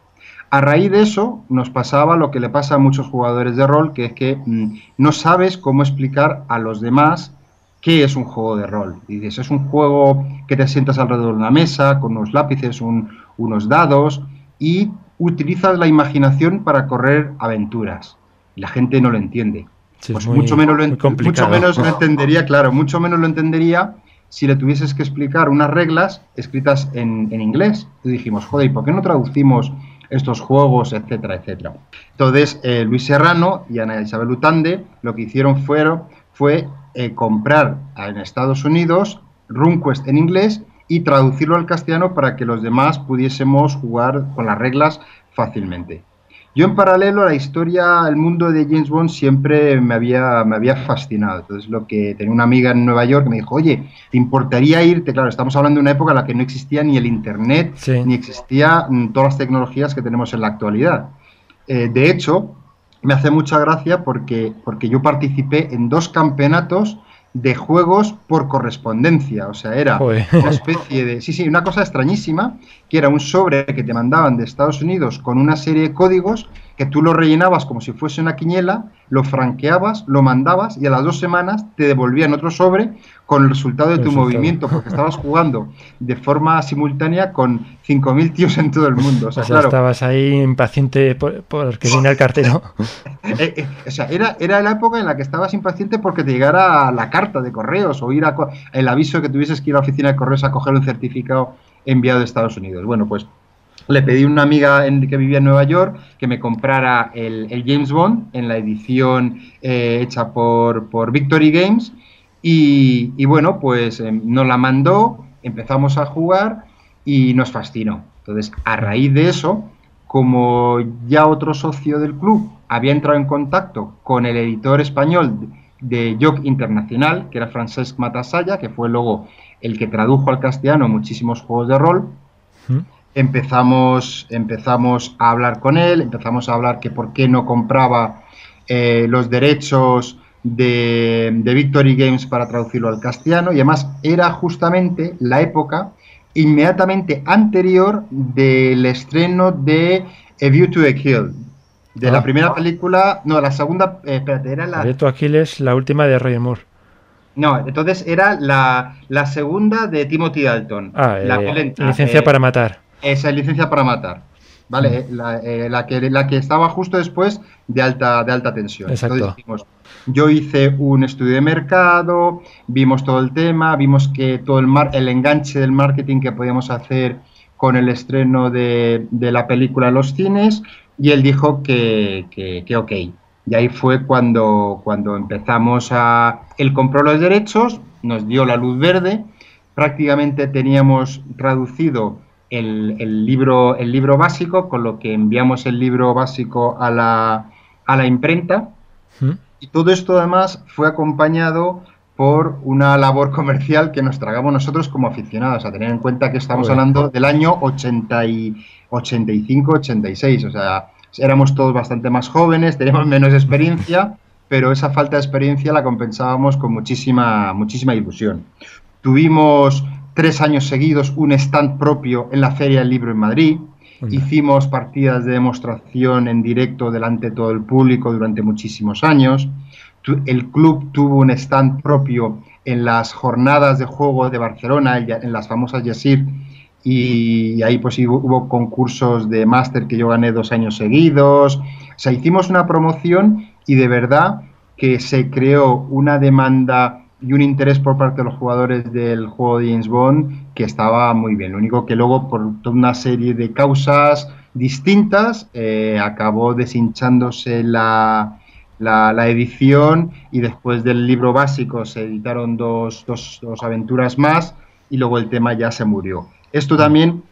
A raíz de eso nos pasaba lo que le pasa a muchos jugadores de rol, que es que mm, no sabes cómo explicar a los demás qué es un juego de rol. dices, es un juego que te sientas alrededor de una mesa, con unos lápices, unos dados, y utilizas la imaginación para correr aventuras la gente no lo entiende. pues mucho, menos lo, mucho menos lo [laughs] entendería, claro, mucho menos lo entendería si le tuvieses que explicar unas reglas escritas en, inglés. Y dijimos, joder, ¿y por qué no traducimos estos juegos, etcétera, etcétera? Entonces, eh, Luis Serrano y Ana Isabel Utande lo que hicieron fueron, fue eh, comprar en Estados Unidos RunQuest en inglés y traducirlo al castellano para que los demás pudiésemos jugar con las reglas fácilmente. Yo en paralelo a la historia, el mundo de James Bond siempre me había, me había fascinado. Entonces lo que tenía una amiga en Nueva York que me dijo, oye, ¿te importaría irte? Claro, estamos hablando de una época en la que no existía ni el Internet, ni existía mm, todas las tecnologías que tenemos en la actualidad. Eh, de hecho, me hace mucha gracia porque, porque yo participé en dos campeonatos de juegos por correspondencia. O sea, era una especie de. Sí, sí, una cosa extrañísima, que era un sobre que te mandaban de Estados Unidos con una serie de códigos que tú lo rellenabas como si fuese una quiniela, lo franqueabas, lo mandabas y a las dos semanas te devolvían otro sobre con el resultado de tu Resultado. movimiento, porque estabas jugando de forma simultánea con 5.000 tíos en todo el mundo. O sea, O sea, claro, estabas ahí impaciente por, por que viene el cartero. [laughs] eh, eh, o sea, era, era la época en la que estabas impaciente porque te llegara la carta de correos o ir a el aviso que tuvieses que ir a la oficina de correos a coger un certificado enviado de Estados Unidos. Bueno, pues le pedí a una amiga en- que vivía en Nueva York que me comprara el, James Bond en la edición eh, hecha por, por Victory Games y, bueno, pues eh, nos la mandó, empezamos a jugar y nos fascinó. Entonces, a raíz de eso, como ya otro socio del club había entrado en contacto con el editor español de Joc Internacional, que era Francesc Matasalla, que fue luego el que tradujo al castellano muchísimos juegos de rol, ¿Mm? empezamos, empezamos a hablar con él, empezamos a hablar que por qué no compraba eh, los derechos de, de Victory Games para traducirlo al castellano y además era justamente la época inmediatamente anterior del estreno de A View to a Kill, de Ah. la primera película, no, la segunda, eh, espérate, era la, Reto Aquiles, la última de Roger Moore. No, entonces era la, la segunda de Timothy Dalton, Ah, la eh, violenta, licencia eh, para matar. esa es licencia para matar. ¿Vale? Eh, La, eh, la que, la que estaba justo después de alta, de alta tensión. Exacto. Entonces dijimos, yo hice un estudio de mercado, vimos todo el tema, vimos que todo el, mar, el enganche del marketing que podíamos hacer con el estreno de, de la película en los cines y él dijo que, que, que ok. Y ahí fue cuando, cuando empezamos a... Él compró los derechos, nos dio la luz verde, prácticamente teníamos traducido el, el libro, el libro básico, con lo que enviamos el libro básico a la, a la imprenta. ¿Mm? Y todo esto además fue acompañado por una labor comercial que nos tragamos nosotros como aficionados, a tener en cuenta que estamos hablando del año 80 y 85-86, o sea, éramos todos bastante más jóvenes, teníamos menos experiencia, pero esa falta de experiencia la compensábamos con muchísima, muchísima ilusión. Tuvimos tres años seguidos un stand propio en la Feria del Libro en Madrid. Hicimos partidas de demostración en directo delante de todo el público durante muchísimos años. El club tuvo un stand propio en las jornadas de juego de Barcelona, en las famosas Yasir, y ahí pues hubo, concursos de máster que yo gané dos años seguidos. O sea, hicimos una promoción y de verdad que se creó una demanda y un interés por parte de los jugadores del juego de James Bond que estaba muy bien. Lo único que luego, por toda una serie de causas distintas, eh, acabó deshinchándose la, la, la edición y después del libro básico se editaron dos, dos, dos aventuras más y luego el tema ya se murió. Esto también,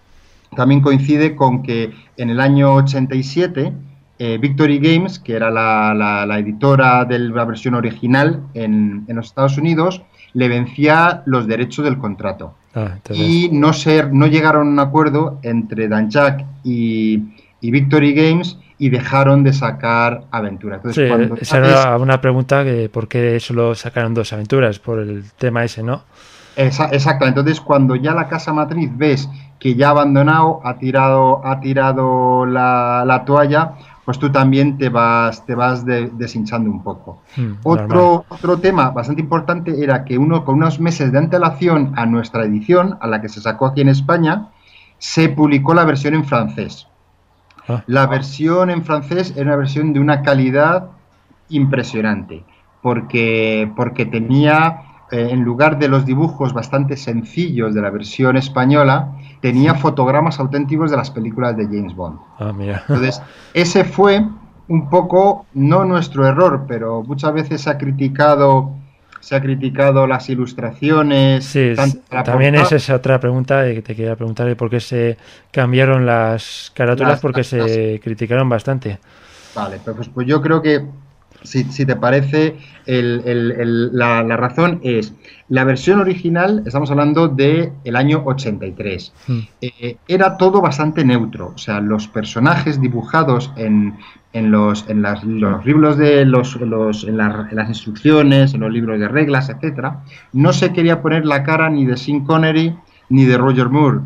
también coincide con que en el año 87 eh, Victory Games, que era la, la- la editora de la versión original en, en los Estados Unidos, le vencía los derechos del contrato. Ah, Y no, ser, no llegaron a un acuerdo entre Dan Jack y, y Victory Games y dejaron de sacar aventura. Entonces, sí, cuando esa haces- era una pregunta que por qué solo sacaron dos aventuras, por el tema ese, ¿no? Esa- exacto, entonces cuando ya la casa matriz ves que ya ha abandonado, ha tirado, ha tirado la, la toalla, pues tú también te vas, te vas de- deshinchando un poco. Mm, normal. Otro, otro tema bastante importante era que uno con unos meses de antelación a nuestra edición, a la que se sacó aquí en España, se publicó la versión en francés. Ah. La versión en francés era una versión de una calidad impresionante, porque, porque tenía, eh, en lugar de los dibujos bastante sencillos de la versión española, tenía fotogramas auténticos de las películas de James Bond. Ah, mira. Entonces, ese fue un poco, no nuestro error, pero muchas veces se ha criticado, se ha criticado las ilustraciones. Sí, la también portada- es esa otra pregunta que te quería preguntar de por qué se cambiaron las carátulas, Las- porque las- se criticaron bastante. Vale, pues- pues yo creo que, si, si te parece, el- el- el- la, la razón es, la versión original, estamos hablando del el año 83, Mm. eh, era todo bastante neutro, o sea, los personajes dibujados en, en los, en las- los libros de los, los- en, la- en las instrucciones, en los libros de reglas, etcétera, no se quería poner la cara ni de Sean Connery ni de Roger Moore.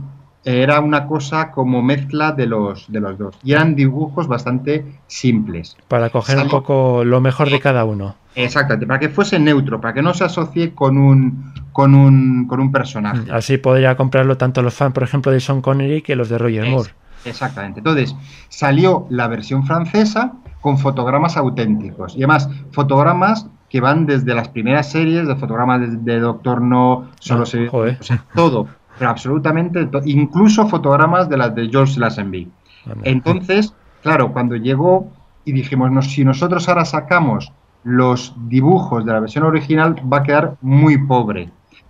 Era una cosa como mezcla de los, de los dos. Y eran dibujos bastante simples. Para coger un poco lo mejor de cada uno. Exactamente, para que fuese neutro, para que no se asocie con un, con un, con un personaje. Así podría comprarlo tanto los fans, por ejemplo, de Sean Connery que los de Roger Moore. Exactamente. Entonces, salió la versión francesa con fotogramas auténticos. Y además, fotogramas que van desde las primeras series, de fotogramas de, Doctor No, solo Ah, se joder. o sea, todo, pero absolutamente incluso fotogramas de las de George Lazenby. Entonces, claro, cuando llegó y dijimos, no, si nosotros ahora sacamos los dibujos de la versión original, va a quedar muy pobre.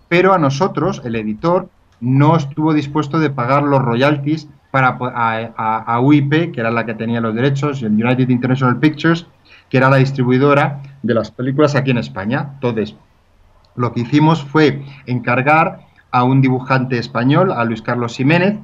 Pero a nosotros, el editor, no estuvo dispuesto de pagar los royalties para, a, a- a UIP, que era la que tenía los derechos, el United International Pictures, que era la distribuidora de las películas aquí en España. Entonces, lo que hicimos fue encargar a un dibujante español, a Luis Carlos Jiménez,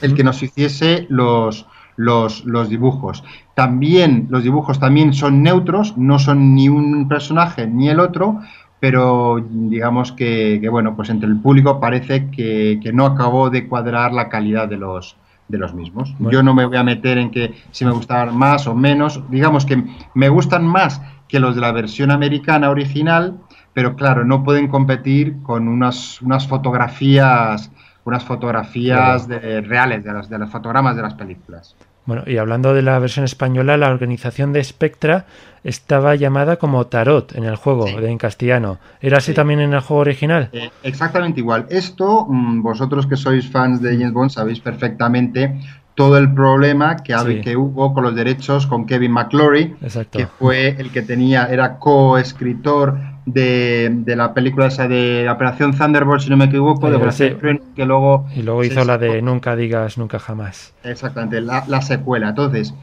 el que nos hiciese los, los, los dibujos. También los dibujos también son neutros, no son ni un personaje ni el otro, pero digamos que, que, bueno, pues entre el público parece que, que no acabó de cuadrar la calidad de los, de los mismos. Bueno. Yo no me voy a meter en que si me gustaban más o menos, digamos que me gustan más que los de la versión americana original, pero claro, no pueden competir con unas, unas fotografías unas fotografías de- reales de, las, de los fotogramas de las películas. Bueno, y hablando de la versión española, la organización de Spectra estaba llamada como Tarot en el juego, Sí. en castellano. ¿Era así Sí. también en el juego original? Eh, exactamente igual. Esto, mm, vosotros que sois fans de James Bond sabéis perfectamente todo el problema que, Sí. que hubo con los derechos con Kevin McClory, Exacto. que fue el que tenía, era coescritor de, de la película esa de Operación Thunderbolt, si no me equivoco, de Eh, sí. Que luego Y luego hizo la de Nunca digas nunca jamás. Exactamente, la, la secuela. Entonces,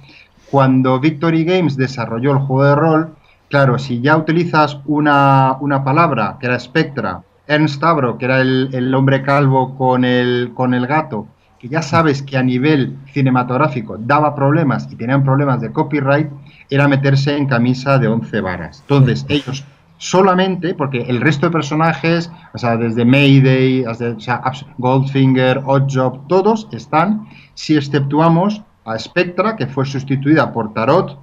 cuando Victory Games desarrolló el juego de rol, claro, si ya utilizas una, una palabra que era Spectra, Ernst Tabro, que era el, el hombre calvo con el, con el gato, que ya sabes que a nivel cinematográfico daba problemas y tenían problemas de copyright, era meterse en camisa de 11 varas. Entonces, ellos solamente, porque el resto de personajes, o sea, desde Mayday, hasta- Goldfinger, Oddjob, todos están, si exceptuamos a Spectra, que fue sustituida por Tarot,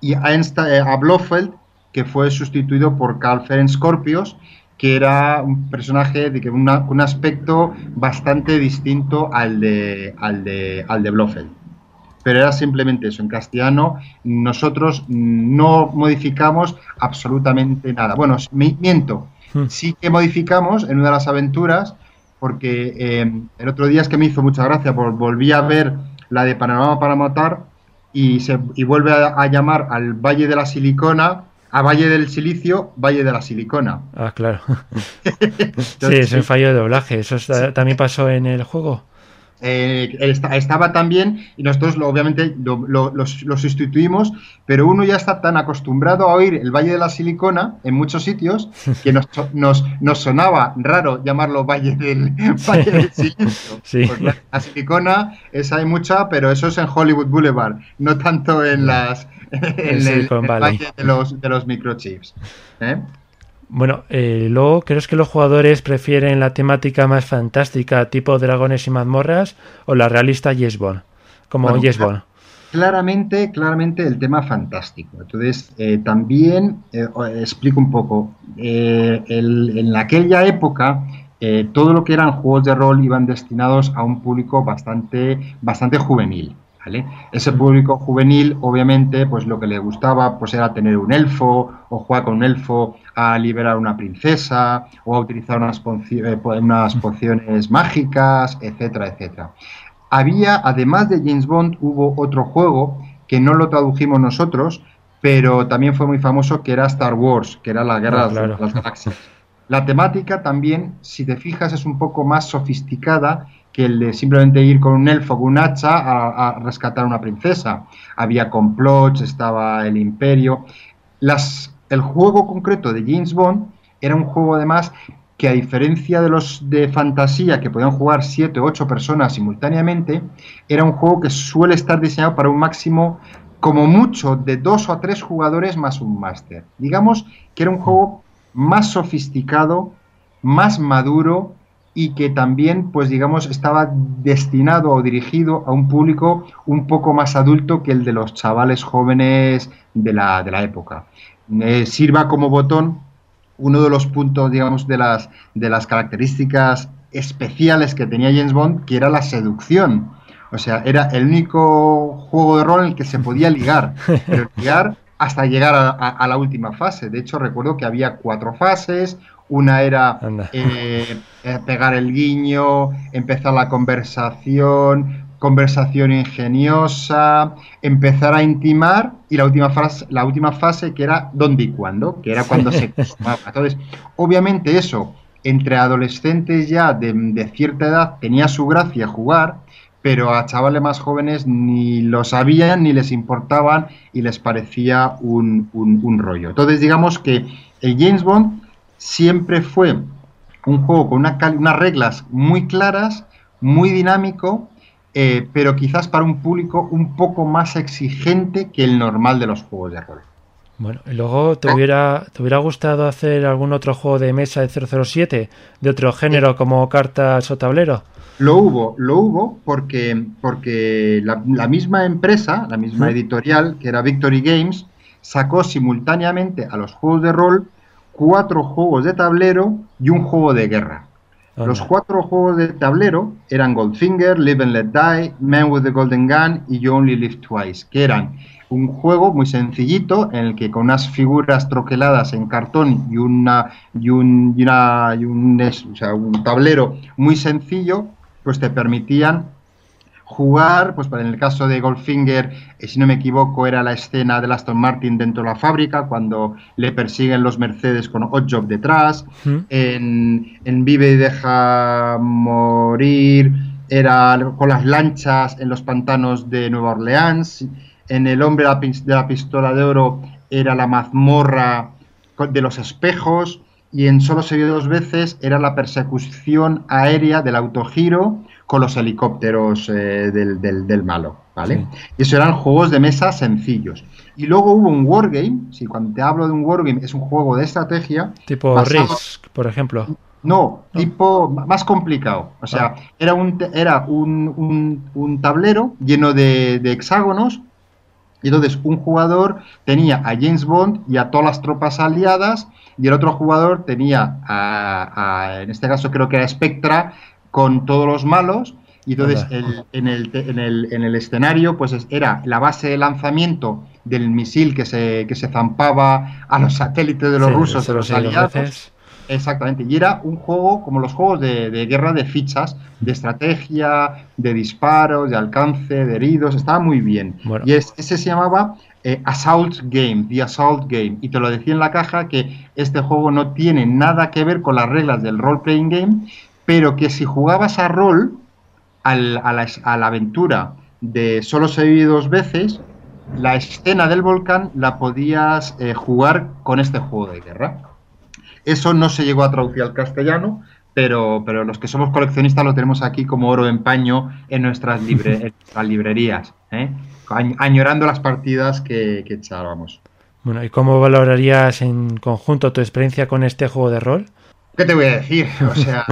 y a, eh, a Blofeld, que fue sustituido por Carl Ferenc Scorpios, que era un personaje de que una- un aspecto bastante distinto al de, al de, al de Blofeld. Pero era simplemente eso. En castellano, nosotros no modificamos absolutamente nada. Bueno, mi- miento. Hmm. Sí que modificamos en una de las aventuras, porque eh, el otro día es que me hizo mucha gracia, volví a ver la de Panorama para Matar y, se, y vuelve a, a llamar al Valle de la Silicona, a Valle del Silicio, Valle de la Silicona. Ah, claro. [laughs] sí, Entonces, es un fallo de doblaje. ¿Eso está- también pasó en el juego? Eh, él esta- estaba también y nosotros lo- obviamente lo, lo- los- lo sustituimos, pero uno ya está tan acostumbrado a oír el Valle de la Silicona en muchos sitios [laughs] que nos, nos, nos sonaba raro llamarlo Valle del, [laughs] Valle del Silicio. Sí. La, silicona, esa hay mucha, pero eso es en Hollywood Boulevard, no tanto en las [laughs] en el, el. Valle de los, de los microchips. ¿eh? Bueno, eh, luego, ¿crees que los jugadores prefieren la temática más fantástica, tipo dragones y mazmorras, o la realista Yes Bond? Como Bueno, Yes claro. Bond. claramente, claramente el tema fantástico. Entonces, eh, también eh, explico un poco. Eh, el- en aquella época, eh, todo lo que eran juegos de rol iban destinados a un público bastante, bastante juvenil. ¿Vale? Ese público juvenil, obviamente, pues lo que le gustaba pues era tener un elfo o jugar con un elfo a liberar una princesa o a utilizar unas, eh, po- unas pociones mágicas, etcétera, etcétera. Había, además de James Bond, hubo otro juego que no lo tradujimos nosotros, pero también fue muy famoso, que era Star Wars, que era la guerra Ah, de claro. las galaxias. La temática también, si te fijas, es un poco más sofisticada que el de simplemente ir con un elfo, con un hacha a, rescatar a una princesa. Había complots, estaba el imperio. Las, el juego concreto de James Bond era un juego además que a diferencia de los de fantasía que podían jugar 7 o 8 personas simultáneamente, era un juego que suele estar diseñado para un máximo como mucho de dos o tres jugadores más un máster. Digamos que era un juego más sofisticado, más maduro y que también, pues digamos, estaba destinado o dirigido a un público un poco más adulto que el de los chavales jóvenes de la, de la época. Eh, sirva como botón uno de los puntos, digamos, de las, de las características especiales que tenía James Bond, que era la seducción. O sea, era el único juego de rol en el que se podía ligar, [laughs] pero ligar hasta llegar a, la última fase. De hecho, recuerdo que había cuatro fases. Una era eh, eh, pegar el guiño, empezar la conversación, conversación ingeniosa, empezar a intimar y la última fase, la última fase que era dónde y cuándo, que era cuando se [laughs] consumaba. Entonces, obviamente eso, entre adolescentes ya de, cierta edad tenía su gracia jugar, pero a chavales más jóvenes ni lo sabían ni les importaban y les parecía un, un rollo. Entonces, digamos que el James Bond siempre fue un juego con una, unas reglas muy claras, muy dinámico, eh, pero quizás para un público un poco más exigente que el normal de los juegos de rol. Bueno, y luego te hubiera, te hubiera gustado hacer algún otro juego de mesa de 007 de otro género como cartas o tablero. Lo hubo, lo hubo porque, porque la, misma empresa, la misma editorial, que era Victory Games, sacó simultáneamente a los juegos de rol cuatro juegos de tablero y un juego de guerra. Los cuatro juegos de tablero eran Goldfinger, Live and Let Die, Man with the Golden Gun y You Only Live Twice, que eran un juego muy sencillito en el que con unas figuras troqueladas en cartón y una y un, y una, y un, o sea, un tablero muy sencillo, pues te permitían jugar, pues en el caso de Goldfinger, eh, si no me equivoco, era la escena de Aston Martin dentro de la fábrica, cuando le persiguen los Mercedes con Oddjob detrás. en, en, Vive y deja morir, era con las lanchas en los pantanos de Nueva Orleans. En El hombre de la pistola de oro era la mazmorra de los espejos. Y en Solo se vio dos veces era la persecución aérea del autogiro con los helicópteros eh, del, del, malo, ¿vale? Y eso eran juegos de mesa sencillos. Y luego hubo un wargame, si cuando te hablo de un wargame es un juego de estrategia. Tipo Risk, por ejemplo. No, tipo más complicado. O sea, ah. era, un, era un, un, tablero lleno de, de, hexágonos. Y entonces un jugador tenía a James Bond y a todas las tropas aliadas. Y el otro jugador tenía, a, en este caso creo que era Spectra, con todos los malos. Y entonces en, el, en, el, en, el, escenario pues era la base de lanzamiento del misil que se, que se zampaba a los satélites de los rusos, de los aliados. Exactamente, y era un juego como los juegos de, guerra de fichas, de estrategia, de disparos, de alcance, de heridos, estaba muy bien. Y es, ese se llamaba eh, Assault Game, The Assault Game, y te lo decía en la caja que este juego no tiene nada que ver con las reglas del role playing game, pero que si jugabas a rol, a, la, aventura de solo se vive dos veces, la escena del volcán la podías eh, jugar con este juego de guerra. Eso no se llegó a traducir al castellano, pero, pero los que somos coleccionistas lo tenemos aquí como oro en paño en nuestras, [laughs] librerías, ¿eh? añorando las partidas que, que echábamos. Bueno, ¿y cómo valorarías en conjunto tu experiencia con este juego de rol? ¿Qué te voy a decir? [laughs] O sea,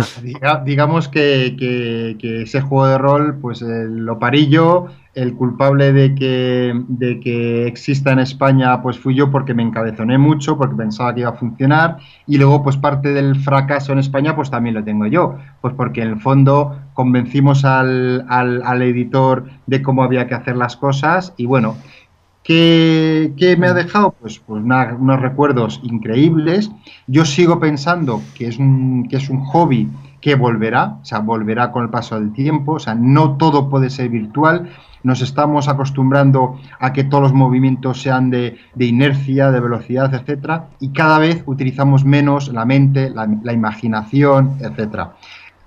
digamos que, ese juego de rol, pues lo parillo, el culpable de que, de que exista en España, pues fui yo porque me encabezoné mucho, porque pensaba que iba a funcionar, y luego pues parte del fracaso en España, pues también lo tengo yo, pues porque en el fondo convencimos al, al editor de cómo había que hacer las cosas, y bueno, ¿Qué, me ha dejado? Pues, pues unos recuerdos increíbles. Yo sigo pensando que es, un, que es un hobby que volverá, o sea, volverá con el paso del tiempo, o sea, no todo puede ser virtual. Nos estamos acostumbrando a que todos los movimientos sean de, inercia, de velocidad, etcétera, y cada vez utilizamos menos la mente, la, imaginación, etcétera.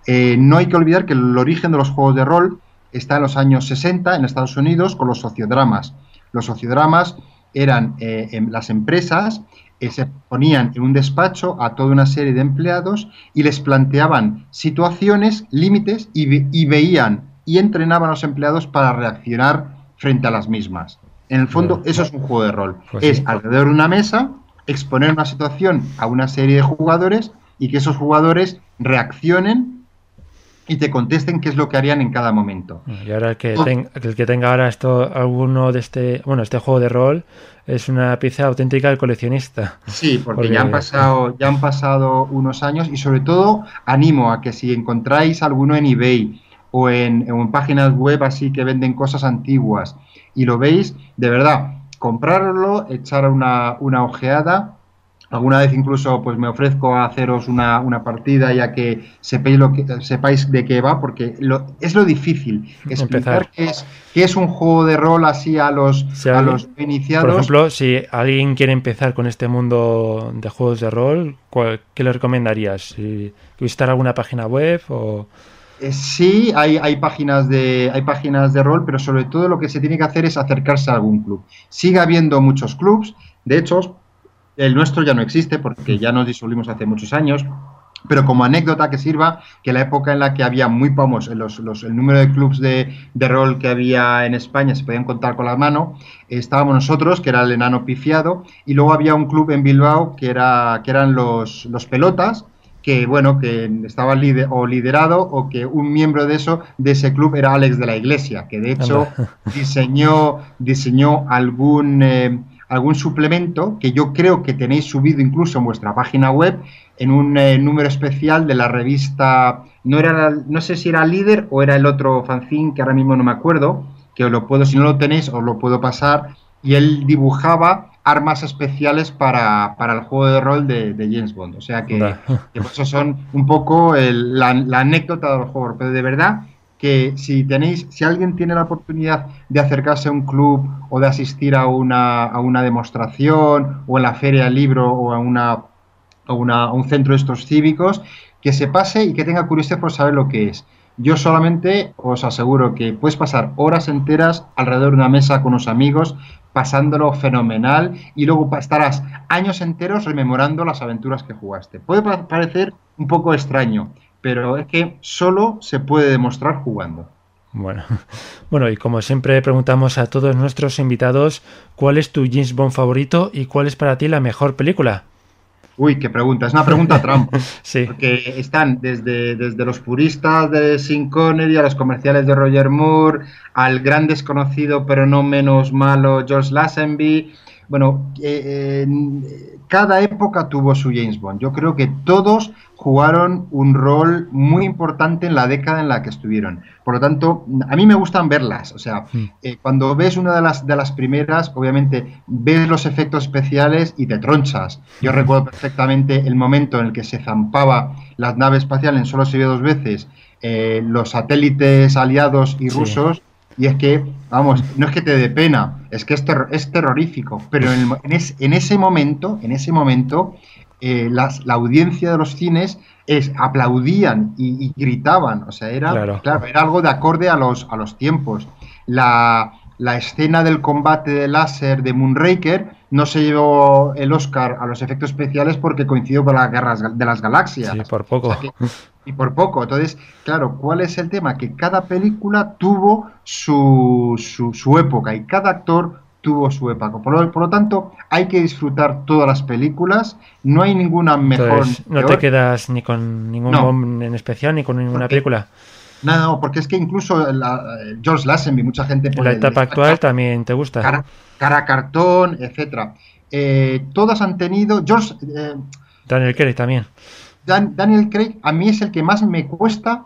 Eh, no hay que olvidar que el origen de los juegos de rol está en los años 60 en Estados Unidos con los sociodramas los sociodramas eran eh, em, las empresas que se ponían en un despacho a toda una serie de empleados y les planteaban situaciones, límites y, veían y entrenaban a los empleados para reaccionar frente a las mismas. En el fondo, eso es un juego de rol. Pues es alrededor de una mesa exponer una situación a una serie de jugadores y que esos jugadores reaccionen y te contesten qué es lo que harían en cada momento. Y ahora el que, el que tenga ahora esto, alguno de este, bueno, este juego de rol es una pieza auténtica del coleccionista. Sí, porque, ya han pasado, ya han pasado unos años y sobre todo animo a que si encontráis alguno en eBay o en, en páginas web así que venden cosas antiguas y lo veis, de verdad, comprarlo, echar una, una ojeada Alguna vez incluso pues me ofrezco a haceros una, una partida ya que sepáis, lo que sepáis de qué va, porque lo, es lo difícil [laughs] explicar qué es, qué es un juego de rol así a los, a los iniciados. Por ejemplo, si alguien quiere empezar con este mundo de juegos de rol, ¿qué le recomendarías? ¿Visitar alguna página web o...? Eh, sí, hay, hay, páginas de, hay páginas de rol, pero sobre todo lo que se tiene que hacer es acercarse a algún club. Sigue habiendo muchos clubs, de hecho, el nuestro ya no existe porque ya nos disolvimos hace muchos años, pero como anécdota que sirva, que la época en la que había muy pocos, los, los, el número de clubs de, rol que había en España se podían contar con la mano, estábamos nosotros, que era el enano pifiado, y luego había un club en Bilbao que, era, que eran los, los pelotas, que bueno, que estaba lider, o liderado o que un miembro de eso, de ese club era Alex de la Iglesia, que de hecho diseñó, diseñó algún... Eh, algún suplemento que yo creo que tenéis subido incluso en vuestra página web en un eh, número especial de la revista, no era no sé si era líder o era el otro fanzine que ahora mismo no me acuerdo, que os lo puedo, si no lo tenéis, os lo puedo pasar, y él dibujaba armas especiales para, el juego de rol de, James Bond. O sea que, que pues eso son un poco la, la, anécdota del juego, pero de verdad que si tenéis, si alguien tiene la oportunidad de acercarse a un club o de asistir a una, a una demostración o en la feria del libro o a, una, a, una, un centro de estos cívicos, que se pase y que tenga curiosidad por saber lo que es. Yo solamente os aseguro que puedes pasar horas enteras alrededor de una mesa con unos amigos, pasándolo fenomenal y luego estarás años enteros rememorando las aventuras que jugaste. Puede parecer un poco extraño, pero es que solo se puede demostrar jugando. Bueno, [laughs] bueno, y como siempre preguntamos a todos nuestros invitados, ¿cuál es tu James Bond favorito y cuál es para ti la mejor película? Uy, qué pregunta, es una pregunta [laughs] trampa. sí. Porque están desde, desde los puristas de Sin Connery a los comerciales de Roger Moore, al gran desconocido pero no menos malo George Lazenby. Bueno, eh, cada época tuvo su James Bond. Yo creo que todos jugaron un rol muy importante en la década en la que estuvieron. Por lo tanto, a mí me gustan verlas. O sea, hmm. eh, cuando ves una de las, de las primeras, obviamente ves los efectos especiales y te tronchas. Yo recuerdo perfectamente el momento en el que se zampaba las naves espaciales, en solo se vio dos veces, eh, los satélites aliados y rusos. Y es que, vamos, no es que te dé pena, es que es, es terrorífico. Pero en, en ese momento, en ese momento, eh, las, la audiencia de los cines es, aplaudían y, gritaban, o sea, era, claro. era algo de acorde a los, a los tiempos. La, la escena del combate de láser de Moonraker no se llevó el Oscar a los efectos especiales porque coincidió con las guerras de las galaxias. Sí, por poco. Y por poco. Entonces, claro, ¿cuál es el tema? Que cada película tuvo su, su, su época y cada actor tuvo su época. Por lo, por lo, tanto, hay que disfrutar todas las películas. No hay ninguna mejor. no te quedas ni con ningún en especial ni con ninguna película. No, no, porque es que incluso George Lazenby, mucha gente. En la etapa actual también te gusta. Cara, cartón, etcétera. Eh, todas han tenido. George. Eh, Daniel Craig también. Daniel Craig, a mí es el que más me cuesta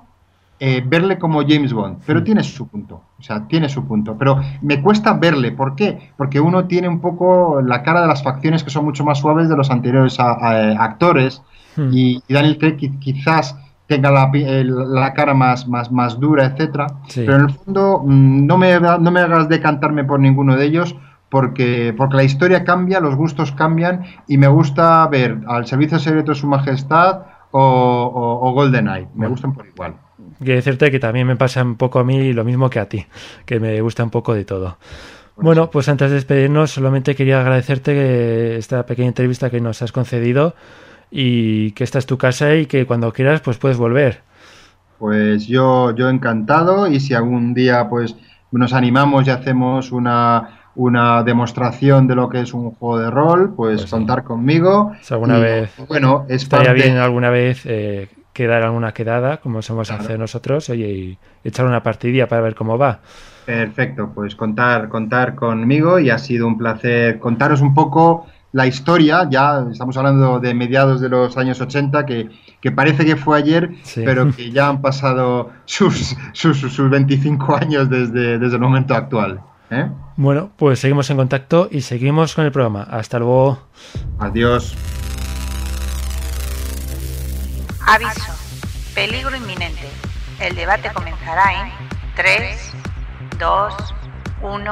eh, verle como James Bond, pero tiene su punto, o sea, tiene su punto, pero me cuesta verle, ¿por qué? Porque uno tiene un poco la cara de las facciones que son mucho más suaves de los anteriores actores mm. y, Daniel Craig quizás tenga la, cara más, más, más dura, etcétera, pero en el fondo mm, no me, no me hagas decantarme por ninguno de ellos porque, porque la historia cambia, los gustos cambian y me gusta ver al Servicio Secreto de Su Majestad o, o, GoldenEye, me gustan por igual. Quiero decirte que también me pasa un poco a mí lo mismo que a ti, que me gusta un poco de todo. Bueno, pues antes de despedirnos, solamente quería agradecerte esta pequeña entrevista que nos has concedido y que esta es tu casa y que cuando quieras pues puedes volver. Pues yo, yo encantado y si algún día pues nos animamos y hacemos una, una demostración de lo que es un juego de rol, pues, pues contar conmigo. alguna vez. Bueno, es estaría bien alguna vez eh, quedar alguna quedada, como somos Claro. hacer nosotros, oye, y echar una partidilla para ver cómo va. Perfecto, pues contar, contar conmigo y ha sido un placer contaros un poco la historia. Ya estamos hablando de mediados de los años 80, que, que parece que fue ayer, Sí. pero que ya han [laughs] pasado sus, sus, sus 25 años desde, desde el momento actual. ¿Eh? Bueno, pues seguimos en contacto y seguimos con el programa. Hasta luego. Adiós. Aviso. Peligro inminente. El debate comenzará en 3, 2, 1.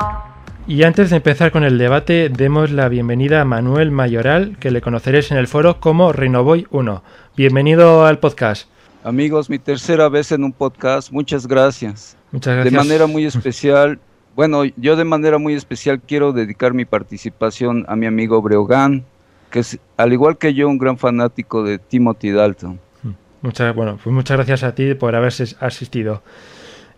Y antes de empezar con el debate, demos la bienvenida a Manuel Mayoral, que le conoceréis en el foro como Renovoy 1. Bienvenido al podcast. Amigos, mi tercera vez en un podcast, muchas gracias. Muchas De gracias. manera muy especial, [laughs] bueno, yo de manera muy especial quiero dedicar mi participación a mi amigo Breogán, que es, al igual que yo, un gran fanático de Timothy Dalton. Muchas, bueno, pues muchas gracias a ti por haber asistido.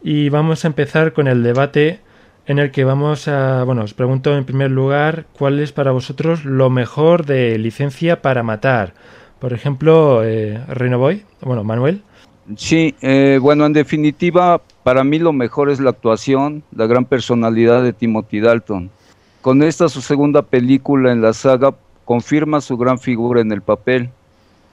Y vamos a empezar con el debate en el que vamos a, bueno, os pregunto en primer lugar cuál es para vosotros lo mejor de licencia para matar. Por ejemplo, eh, Renovoy, bueno, Manuel. Sí, eh, bueno, en definitiva, para mí lo mejor es la actuación, la gran personalidad de Timothy Dalton. Con esta su segunda película en la saga confirma su gran figura en el papel.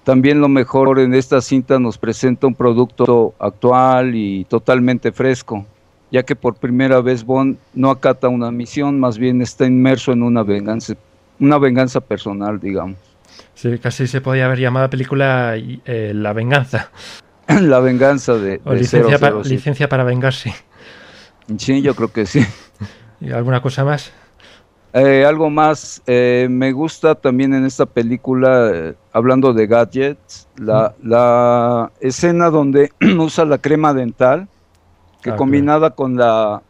También lo mejor en esta cinta nos presenta un producto actual y totalmente fresco, ya que por primera vez Bond no acata una misión, más bien está inmerso en una venganza, una venganza personal, digamos. Sí, casi se podía haber llamado la película eh, La Venganza. [clears throat] la venganza de, O de licencia, pa- 007. licencia para vengarse. Sí, yo creo que sí. [laughs] ¿Y alguna cosa más? Eh, algo más, eh, me gusta también en esta película, eh, hablando de gadgets, la, la escena donde [clears throat] usa la crema dental, que Ah, combinada con la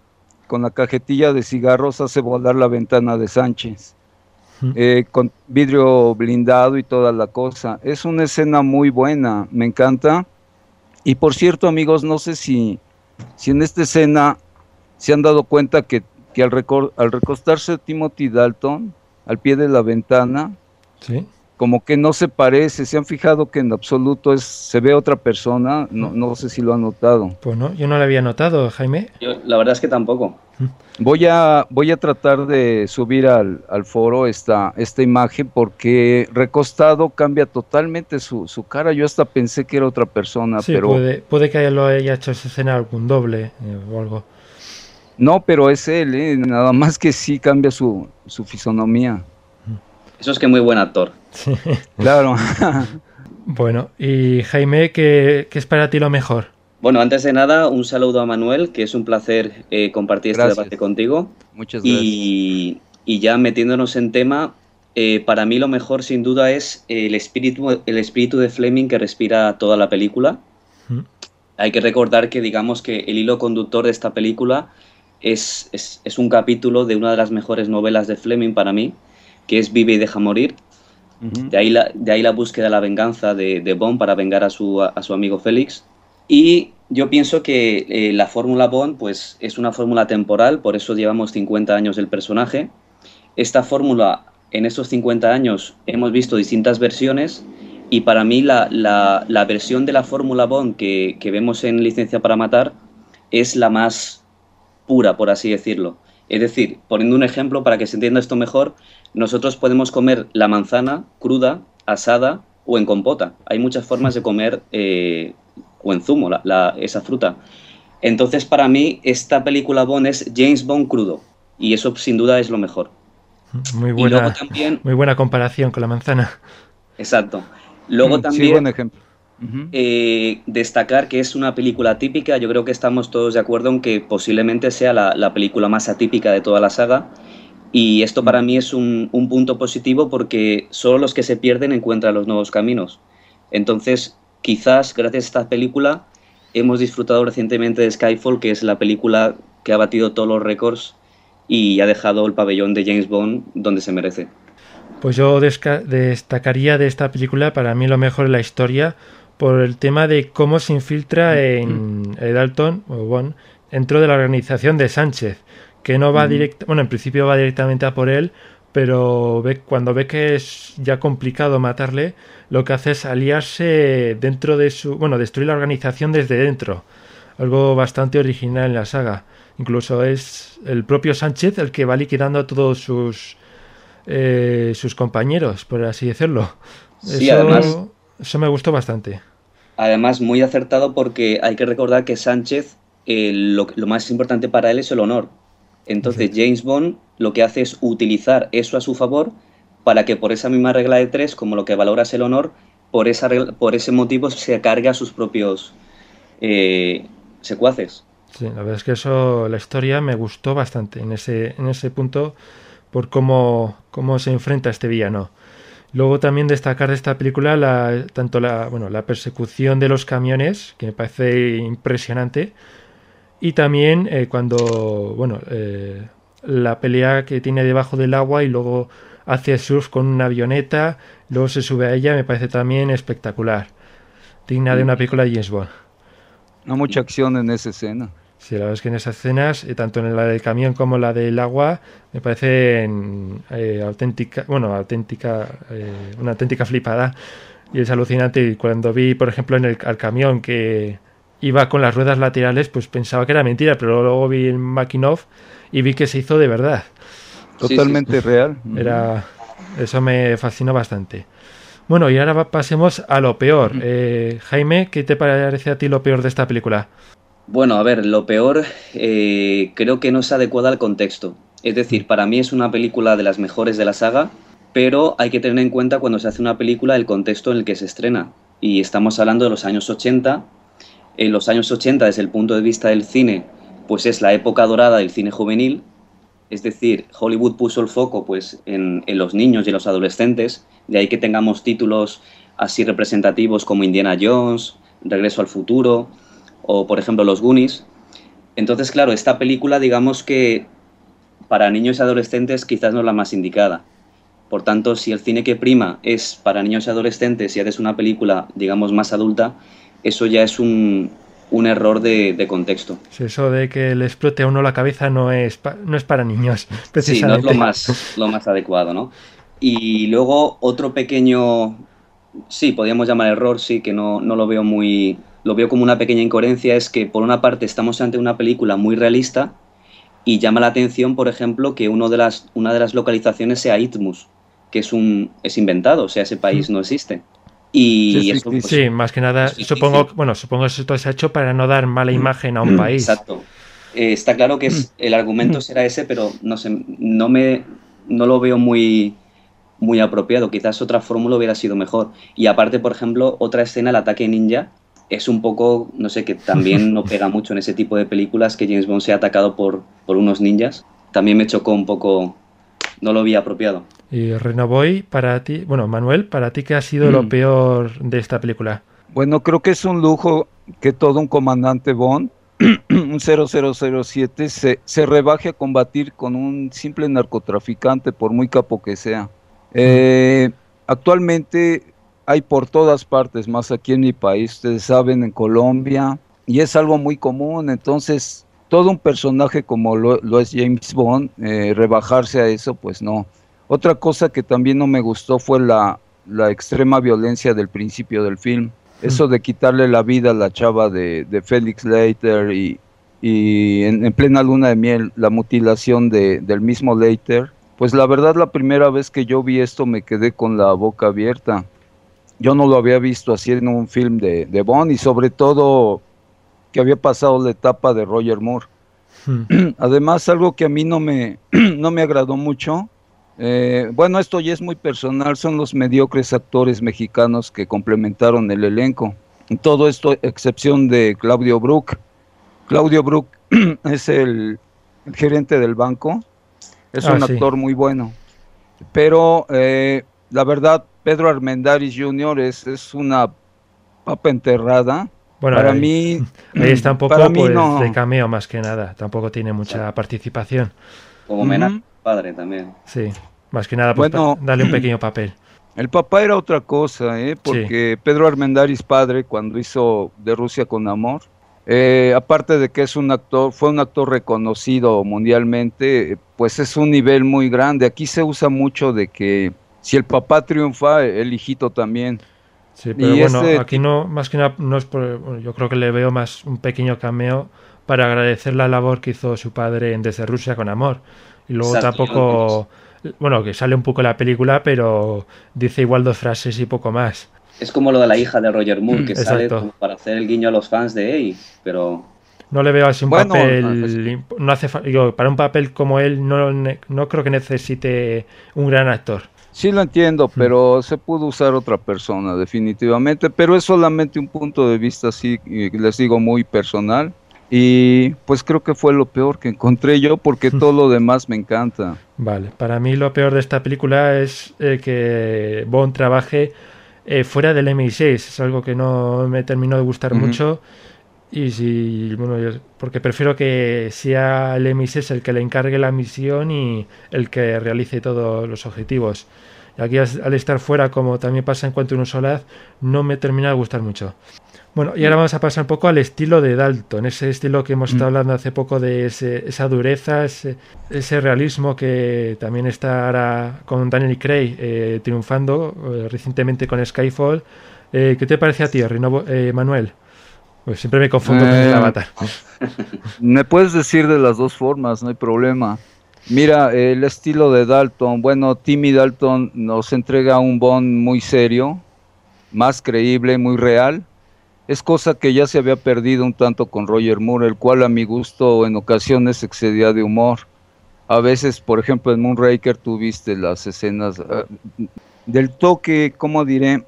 con la cajetilla de cigarros hace volar la ventana de Sánchez, Mm. con vidrio blindado y toda la cosa. Es una escena muy buena, me encanta. Y por cierto, amigos, no sé si, si en esta escena se han dado cuenta que, que al, recor- al recostarse Timothy Dalton al pie de la ventana, Sí. como que no se parece, se han fijado que en absoluto es, se ve otra persona, no, no sé si lo han notado. Pues no, yo no lo había notado, Jaime. Yo, la verdad es que tampoco. Voy a, voy a tratar de subir al, al foro esta, esta imagen porque recostado cambia totalmente su, su cara. Yo hasta pensé que era otra persona, Sí, pero puede, puede que lo haya hecho esa escena algún doble eh, o algo. no, pero es él, ¿eh? nada más que sí cambia su, su fisonomía. Eso es que muy buen actor. Claro. [laughs] Bueno, y Jaime, ¿qué, qué es para ti lo mejor? Bueno, antes de nada, un saludo a Manuel, que es un placer eh, compartir este debate contigo. Muchas gracias. Y, y ya metiéndonos en tema, eh, para mí lo mejor sin duda es el espíritu, el espíritu de Fleming que respira toda la película. Mm. Hay que recordar que digamos que el hilo conductor de esta película es, es, es un capítulo de una de las mejores novelas de Fleming para mí, que es Vive y deja morir. De ahí la, de ahí la búsqueda de la venganza de, de Bond para vengar a su, a, su amigo Félix. Y yo pienso que eh, la fórmula Bond pues, es una fórmula temporal, por eso llevamos 50 años del personaje. Esta fórmula, en estos 50 años, hemos visto distintas versiones y para mí la, la, la versión de la fórmula Bond que, que vemos en Licencia para Matar es la más pura, por así decirlo. Es decir, poniendo un ejemplo para que se entienda esto mejor, nosotros podemos comer la manzana cruda, asada o en compota. Hay muchas formas de comer eh, o en zumo la, la, esa fruta. Entonces, para mí, esta película Bond es James Bond crudo. Y eso, sin duda, es lo mejor. Muy Y buena, luego también, muy buena comparación con la manzana. exacto. Luego Mm, también Sí, buen ejemplo. Eh, destacar que es una película típica. Yo creo que estamos todos de acuerdo en que posiblemente sea la, la película más atípica de toda la saga. Y esto para mí es un, un punto positivo porque solo los que se pierden encuentran los nuevos caminos. Entonces, quizás gracias a esta película hemos disfrutado recientemente de Skyfall, que es la película que ha batido todos los récords y ha dejado el pabellón de James Bond donde se merece. Pues yo destacaría de esta película, para mí lo mejor es la historia, por el tema de cómo se infiltra en eh, Dalton, o Bond, dentro de la organización de Sánchez, que no va directo, bueno, en principio va directamente a por él, pero ve, cuando ve que es ya complicado matarle, lo que hace es aliarse dentro de su... bueno, destruir la organización desde dentro. Algo bastante original en la saga. Incluso es el propio Sánchez el que va liquidando a todos sus, eh, sus compañeros, por así decirlo. Sí, eso, además- eso me gustó bastante. Además, muy acertado porque hay que recordar que Sánchez, eh, lo, lo más importante para él es el honor. Entonces, James Bond lo que hace es utilizar eso a su favor para que por esa misma regla de tres, como lo que valora es el honor, por, esa regla- por ese motivo se cargue a sus propios eh, secuaces. Sí, la verdad es que eso, la historia me gustó bastante en ese, en ese punto por cómo, cómo se enfrenta este villano. Luego también destacar de esta película la, tanto la, bueno, la persecución de los camiones, que me parece impresionante, y también eh, cuando, bueno, eh, la pelea que tiene debajo del agua y luego hace surf con una avioneta, luego se sube a ella, me parece también espectacular. Digna de una película de James Bond. No mucha acción en esa escena. Sí, la verdad es que en esas escenas, eh, tanto en la del camión como la del agua, me parecen eh, auténtica, bueno, auténtica, eh, una auténtica flipada. Y es alucinante. Y cuando vi, por ejemplo, en el al camión que iba con las ruedas laterales, pues pensaba que era mentira, pero luego vi el making of y vi que se hizo de verdad. Sí, Totalmente real. Era, eso me fascinó bastante. Bueno, y ahora pasemos a lo peor. Eh, Jaime, ¿qué te parece a ti lo peor de esta película? Bueno, a ver, lo peor eh, creo que no es adecuada al contexto. Es decir, para mí es una película de las mejores de la saga, pero hay que tener en cuenta cuando se hace una película el contexto en el que se estrena. Y estamos hablando de los años 80. En los años 80, desde el punto de vista del cine, pues es la época dorada del cine juvenil. Es decir, Hollywood puso el foco pues, en, los niños y los adolescentes. De ahí que tengamos títulos así representativos como Indiana Jones, Regreso al futuro, o por ejemplo los Goonies. Entonces, claro, esta película digamos que para niños y adolescentes quizás no es la más indicada. Por tanto, si el cine que prima es para niños y adolescentes y haces una película, digamos, más adulta, eso ya es un, un error de, de contexto. Sí, eso de que le explote a uno la cabeza no es, pa- no es para niños, [laughs] Sí, no es precisamente. lo más, lo más adecuado, ¿no? Y luego otro pequeño, sí, podríamos llamar error, sí, que no, no lo veo muy, lo veo como una pequeña incoherencia, es que por una parte estamos ante una película muy realista y llama la atención, por ejemplo, que uno de las, una de las localizaciones sea Itmus, que es, un, es inventado, o sea, ese país no existe. Y Sí, sí, pues, Sí, más que nada, supongo, bueno, supongo que esto se ha hecho para no dar mala imagen a un país. Exacto. Eh, está claro que es, el argumento será ese, pero no sé, no me no lo veo muy muy apropiado. Quizás otra fórmula hubiera sido mejor. Y aparte, por ejemplo, otra escena, el ataque ninja, es un poco, no sé, que también [laughs] no pega mucho en ese tipo de películas que James Bond sea atacado por, por unos ninjas. También me chocó un poco, no lo vi apropiado. Y Renovoy, para ti, bueno, Manuel, para ti, ¿qué ha sido lo Mm. peor de esta película? Bueno, creo que es un lujo que todo un comandante Bond, [clears throat] un 0007, se, se rebaje a combatir con un simple narcotraficante, por muy capo que sea. Eh, actualmente hay por todas partes, más aquí en mi país, ustedes saben, en Colombia, y es algo muy común, entonces todo un personaje como lo, lo es James Bond, eh, rebajarse a eso, pues no. Otra cosa que también no me gustó fue la, la extrema violencia del principio del film. Eso de quitarle la vida a la chava de, de Felix Leiter y, y en, en plena luna de miel, la mutilación de, del mismo Leiter. Pues la verdad, la primera vez que yo vi esto me quedé con la boca abierta. Yo no lo había visto así en un film de, de Bond y sobre todo que había pasado la etapa de Roger Moore. Hmm. [clears throat] Además, algo que a mí no me, [clears throat] no me agradó mucho, eh, bueno, esto ya es muy personal, son los mediocres actores mexicanos que complementaron el elenco. Todo esto, excepción de Claudio Brook. Claudio Brook [clears throat] es el, el gerente del banco, es Ah, un sí. actor muy bueno. Pero eh, la verdad, Pedro Armendáriz Jr. es, es una papa enterrada. Bueno, Para ahí, mí, [clears throat] ahí está un poco para mí pues, no. de cameo más que nada. Tampoco tiene mucha participación. Como padre también. Sí, más que nada, pues Bueno. darle un [clears throat] pequeño papel. El papá era otra cosa, ¿eh? porque Pedro Armendáriz padre, cuando hizo De Rusia con Amor, Eh, aparte de que es un actor, fue un actor reconocido mundialmente, pues es un nivel muy grande. Aquí se usa mucho de que si el papá triunfa, el hijito también. Sí, pero bueno, aquí no, más que nada, no es por, yo creo que le veo más un pequeño cameo para agradecer la labor que hizo su padre en Desde Rusia con Amor. Y luego tampoco, bueno, que sale un poco la película, pero dice igual dos frases y poco más. Es como lo de la hija de Roger Moore, que sale para hacer el guiño a los fans de él, pero... No le veo así un papel... No hace para un papel como él no, no creo que necesite un gran actor. Sí lo entiendo, pero se pudo usar otra persona definitivamente, pero es solamente un punto de vista así, les digo, muy personal. Y pues creo que fue lo peor que encontré yo porque [laughs] todo lo demás me encanta. Vale, para mí lo peor de esta película es eh, que Bond trabaje eh, fuera del MI6. Es algo que no me terminó de gustar mucho. Y si, bueno, porque prefiero que sea el MI6 el que le encargue la misión y el que realice todos los objetivos. Y aquí al estar fuera, como también pasa en cuanto a un Solaz, no me termina de gustar mucho. Bueno, y ahora vamos a pasar un poco al estilo de Dalton, ese estilo que hemos estado mm. hablando hace poco de esa dureza, ese, realismo que también está ahora con Daniel Craig eh, triunfando eh, recientemente con Skyfall. Eh, ¿Qué te parece a ti, Manuel? Pues siempre me confundo con el avatar. [laughs] Me puedes decir de las dos formas, no hay problema. Mira, el estilo de Dalton, bueno, Timmy Dalton nos entrega un Bond muy serio, más creíble, muy real es cosa que ya se había perdido un tanto con Roger Moore, el cual a mi gusto en ocasiones excedía de humor. A veces, por ejemplo, en Moonraker tuviste las escenas ah, del toque, ¿cómo diré?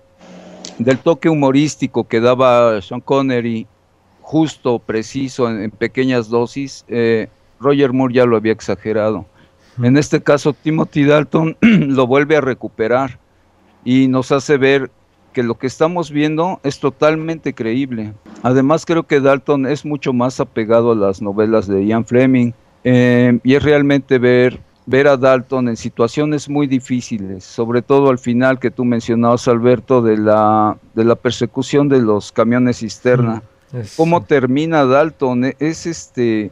Del toque humorístico que daba Sean Connery, justo, preciso, en, pequeñas dosis. Eh, Roger Moore ya lo había exagerado. En este caso, Timothy Dalton [clears throat] lo vuelve a recuperar y nos hace ver que lo que estamos viendo es totalmente creíble. Además creo que Dalton es mucho más apegado a las novelas de Ian Fleming eh, y es realmente ver, ver a Dalton en situaciones muy difíciles, sobre todo al final que tú mencionabas Alberto de la, de la persecución de los camiones cisterna. Mm, ¿Cómo termina Dalton? E, es este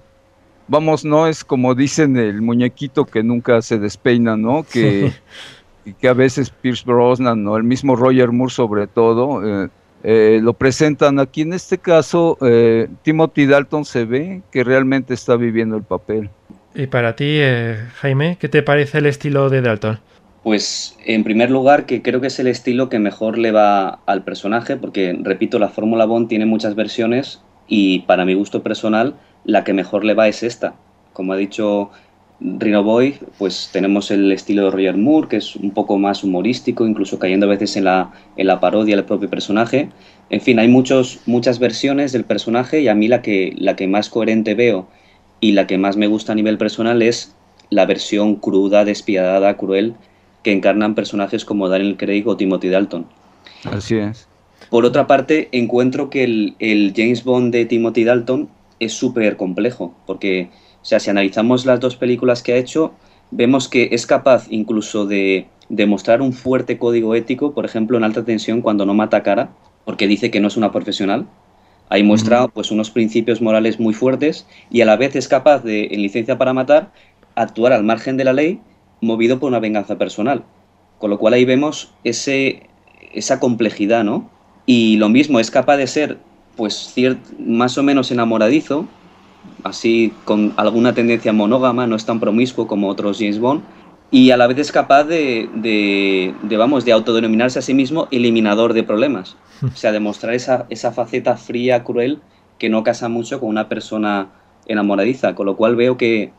vamos, no es como dicen el muñequito que nunca se despeina, ¿no? Que que a veces Pierce Brosnan o el mismo Roger Moore sobre todo eh, eh, lo presentan aquí. En este caso, eh, Timothy Dalton se ve que realmente está viviendo el papel. Y para ti, Jaime, ¿qué te parece el estilo de Dalton? Pues en primer lugar que creo que es el estilo que mejor le va al personaje, porque repito, la Fórmula Bond tiene muchas versiones y para mi gusto personal la que mejor le va es esta. Como ha dicho Rino Boy, pues tenemos el estilo de Roger Moore, que es un poco más humorístico, incluso cayendo a veces en la, en la parodia del propio personaje. En fin, hay muchos, muchas versiones del personaje y a mí la que, la que más coherente veo y la que más me gusta a nivel personal es la versión cruda, despiadada, cruel, que encarnan personajes como Daniel Craig o Timothy Dalton. Así es. Por otra parte, encuentro que el, el James Bond de Timothy Dalton es súper complejo, porque o sea, si analizamos las dos películas que ha hecho, vemos que es capaz incluso de demostrar un fuerte código ético, por ejemplo, en alta tensión cuando no mata cara, porque dice que no es una profesional. Ahí muestra pues unos principios morales muy fuertes y a la vez es capaz de, en licencia para matar, actuar al margen de la ley, movido por una venganza personal. Con lo cual ahí vemos ese, esa complejidad, ¿no? Y lo mismo, es capaz de ser pues más o menos enamoradizo, así con alguna tendencia monógama, no es tan promiscuo como otros James Bond, y a la vez es capaz de, de, vamos, de autodenominarse a sí mismo eliminador de problemas. O sea, demostrar esa, esa faceta fría, cruel, que no casa mucho con una persona enamoradiza, con lo cual veo que,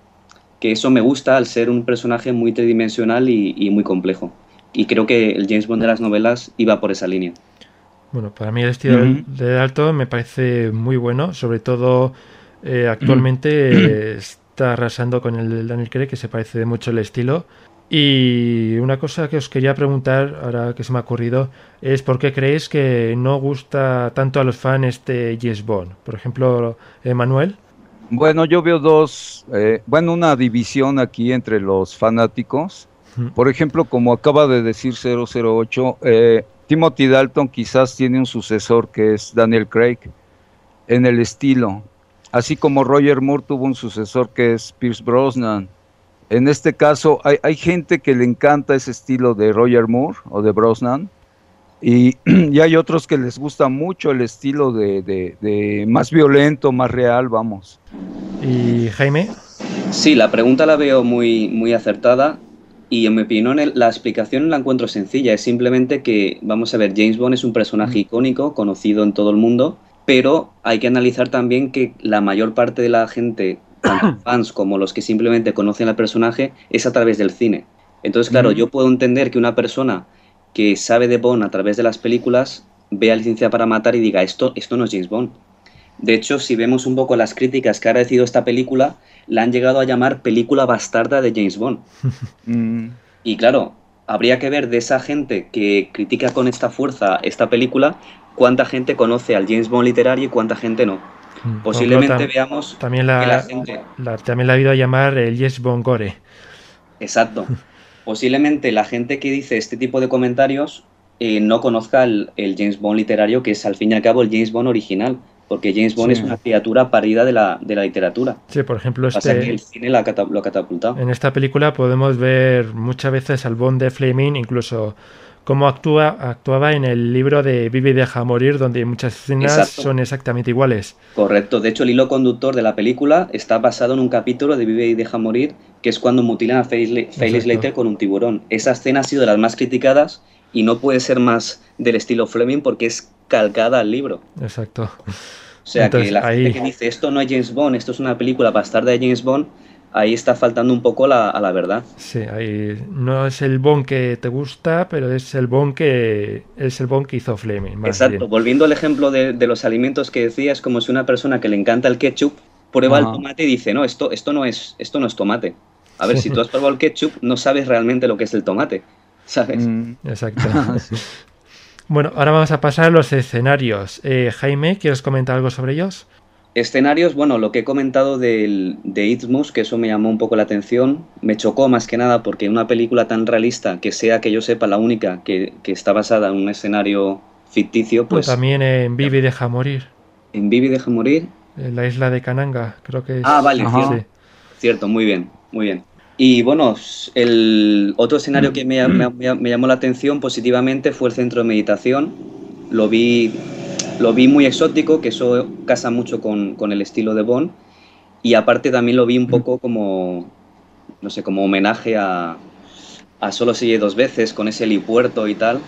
que eso me gusta al ser un personaje muy tridimensional y, muy complejo. Y creo que el James Bond de las novelas iba por esa línea. Bueno, para mí el estilo de Dalton me parece muy bueno, sobre todo eh, actualmente [clears throat] está arrasando con el Daniel Craig, que se parece mucho el estilo. Y una cosa que os quería preguntar, ahora que se me ha ocurrido, es por qué creéis que no gusta tanto a los fans este James Bond. Por ejemplo, Manuel. Bueno, yo veo dos, eh, bueno, una división aquí entre los fanáticos. Por ejemplo, como acaba de decir 008, eh, Timothy Dalton quizás tiene un sucesor que es Daniel Craig en el estilo, así como Roger Moore tuvo un sucesor que es Pierce Brosnan. En este caso, hay, hay gente que le encanta ese estilo de Roger Moore o de Brosnan, y, [clears throat] y hay otros que les gusta mucho el estilo de, de- de más violento, más real, vamos. ¿Y Jaime? Sí, la pregunta la veo muy, muy acertada y en mi opinión la explicación la encuentro sencilla. Es simplemente que, vamos a ver, James Bond es un personaje icónico, conocido en todo el mundo, pero hay que analizar también que la mayor parte de la gente, [clears throat] tanto fans como los que simplemente conocen al personaje, es a través del cine. Entonces, claro, Mm. yo puedo entender que una persona que sabe de Bond a través de las películas vea Licencia para Matar y diga, esto, esto no es James Bond. De hecho, si vemos un poco las críticas que ha recibido esta película, la han llegado a llamar película bastarda de James Bond. [laughs] Mm, Y claro, habría que ver de esa gente que critica con esta fuerza esta película, cuánta gente conoce al James Bond literario y cuánta gente no. Mm, Posiblemente tam- veamos También que la la, gente... la- también la ha habido a llamar el Yes Bongore. Exacto. [laughs] Posiblemente la gente que dice este tipo de comentarios eh, no conozca el, el James Bond literario, que es al fin y al cabo el James Bond original, porque James Bond Sí. es una criatura parida de la, de la literatura. Sí, por ejemplo, Pasa que el este, cine la cata- lo ha catapultado. en esta película podemos ver muchas veces al Bond de Fleming, incluso cómo actúa, actuaba en el libro de Vive y deja morir, donde muchas escenas Exacto. son exactamente iguales. Correcto. De hecho, el hilo conductor de la película está basado en un capítulo de Vive y deja morir, que es cuando mutilan a Exacto. Leiter con un tiburón. Esa escena ha sido de las más criticadas y no puede ser más del estilo Fleming porque es calcada al libro. Exacto. O sea, Entonces, que la ahí- gente que dice esto no es James Bond, esto es una película bastarda de James Bond, ahí está faltando un poco la- a la verdad. Sí, ahí no es el Bond que te gusta, pero es el Bond que es el Bond que hizo Fleming. más Exacto. bien. Volviendo al ejemplo de, de los alimentos que decía, es como si una persona que le encanta el ketchup prueba el tomate y dice, no, esto, esto, no es, esto no es tomate. A ver, si tú has probado el ketchup, no sabes realmente lo que es el tomate, ¿sabes? mm. Exacto. [laughs] Bueno, ahora vamos a pasar a los escenarios. Eh, Jaime, ¿quieres comentar algo sobre ellos? Escenarios, bueno, lo que he comentado del, de Isthmus, que eso me llamó un poco la atención, me chocó más que nada porque una película tan realista, que sea que yo sepa la única que, que está basada en un escenario ficticio, pues También en Vive y deja morir, en Vivi deja morir, en la isla de Kananga, creo que es. Ah, vale, Ajá. Sí. Cierto, muy bien, muy bien. Y bueno, el otro escenario que me, me- me- me llamó la atención positivamente fue el centro de meditación. Lo vi, lo vi muy exótico, que eso casa mucho con, con el estilo de Bond. Y aparte también lo vi un poco como, no sé, como homenaje a, a Solo oye dos veces, con ese helipuerto y tal.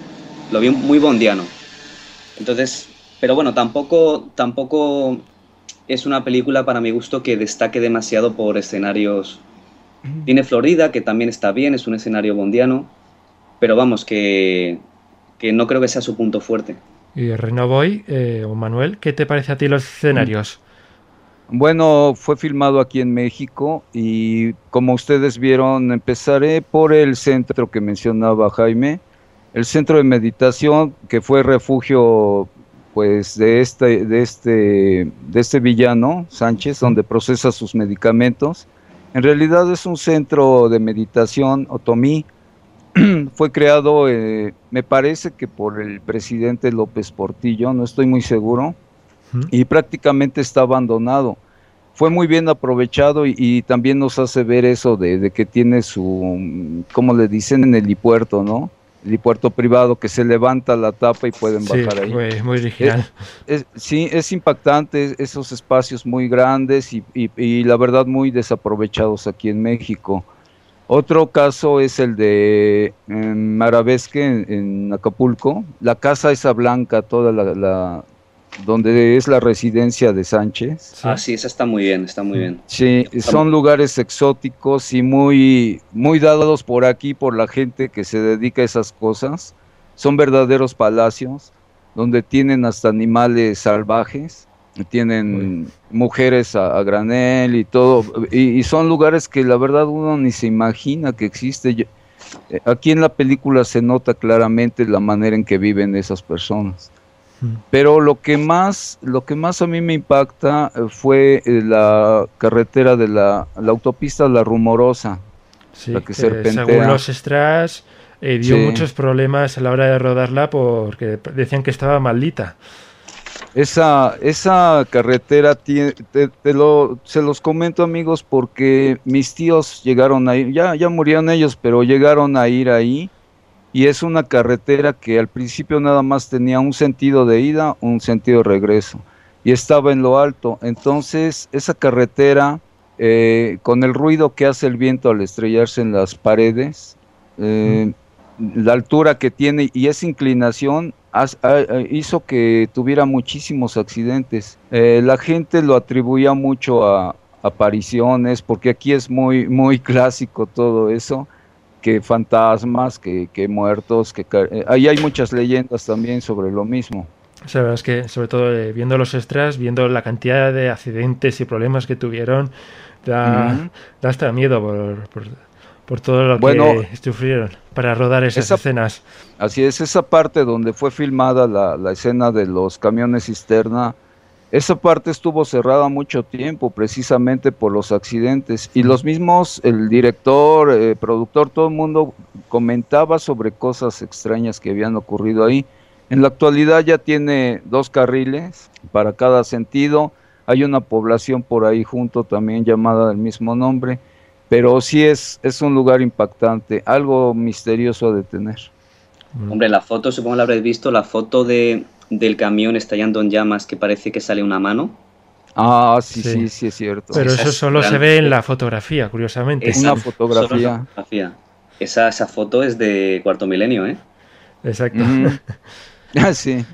Lo vi muy bondiano. Entonces, pero bueno, tampoco, tampoco es una película para mi gusto que destaque demasiado por escenarios. Tiene Florida, que también está bien, es un escenario bondiano, pero vamos, que, que no creo que sea su punto fuerte. Y Renovoy, eh, o Manuel, ¿qué te parece a ti los escenarios? Bueno, fue filmado aquí en México y como ustedes vieron, empezaré por el centro que mencionaba Jaime, el centro de meditación que fue refugio pues de este de este de este villano Sánchez donde procesa sus medicamentos. En realidad es un centro de meditación otomí. [clears throat] fue creado, eh, me parece que por el presidente López Portillo, no estoy muy seguro ¿Mm? y prácticamente está abandonado. Fue muy bien aprovechado y, y también nos hace ver eso de, de que tiene su, como le dicen en el helipuerto, ¿no? El helipuerto privado que se levanta la tapa y pueden Sí, bajar ahí. muy, muy original. Es- sí, es impactante esos espacios muy grandes y, y- y la verdad muy desaprovechados aquí en México. Otro caso es el de en Marabesque, en, en Acapulco. La casa esa blanca, toda la, la- donde es la residencia de Sánchez. Sí. Ah, sí, esa está muy bien, está muy bien. Sí, son lugares exóticos y muy, muy dados por aquí por la gente que se dedica a esas cosas. Son verdaderos palacios donde tienen hasta animales salvajes, tienen mujeres a, a granel y todo. Y, y son lugares que la verdad uno ni se imagina que existe. Yo- eh, Aquí en la película se nota claramente la manera en que viven esas personas. Mm. Pero lo que más, lo que más a mí me impacta eh, fue eh, la carretera de la, la autopista La Rumorosa. Sí, la que que serpentea. según los extras eh, dio Sí. muchos problemas a la hora de rodarla porque decían que estaba maldita. Esa, esa carretera tiene, te, lo, se los comento amigos porque mis tíos llegaron a ir, ya, ya murieron ellos, pero llegaron a ir ahí. Y es una carretera que al principio nada más tenía un sentido de ida, un sentido de regreso. Y estaba en lo alto. Entonces esa carretera, eh, con el ruido que hace el viento al estrellarse en las paredes, eh, la altura que tiene y esa inclinación hizo que tuviera muchísimos accidentes. Eh, la gente lo atribuía mucho a apariciones, porque aquí es muy, muy [laughs] clásico todo eso, que fantasmas, que, muertos, que eh, ahí hay muchas leyendas también sobre lo mismo. O sea, es que sobre todo eh, viendo los extras, viendo la cantidad de accidentes y problemas que tuvieron, da, hasta miedo por por todo lo que sufrieron para rodar esas escenas. Así es, esa parte donde fue filmada la, escena de los camiones cisterna, esa parte estuvo cerrada mucho tiempo precisamente por los accidentes y los mismos, el director, el eh, productor, todo el mundo comentaba sobre cosas extrañas que habían ocurrido ahí. En la actualidad ya tiene dos carriles para cada sentido, hay una población por ahí junto también llamada del mismo nombre pero sí es, es un lugar impactante, algo misterioso de tener. Hombre, la foto, supongo la habréis visto, la foto de, del camión estallando en llamas que parece que sale una mano. Ah, sí, sí, sí, es cierto. Pero eso solo se ve en la fotografía, curiosamente. Es una fotografía. Esa, esa foto es de cuarto milenio, ¿eh? Exacto. [laughs] ah, sí.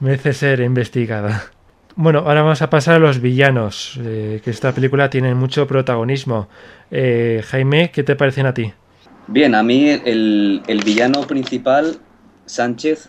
Merece ser investigada. Bueno, ahora vamos a pasar a los villanos, eh, que esta película tiene mucho protagonismo. Eh, Jaime, ¿qué te parecen a ti? Bien, a mí el, villano principal, Sánchez,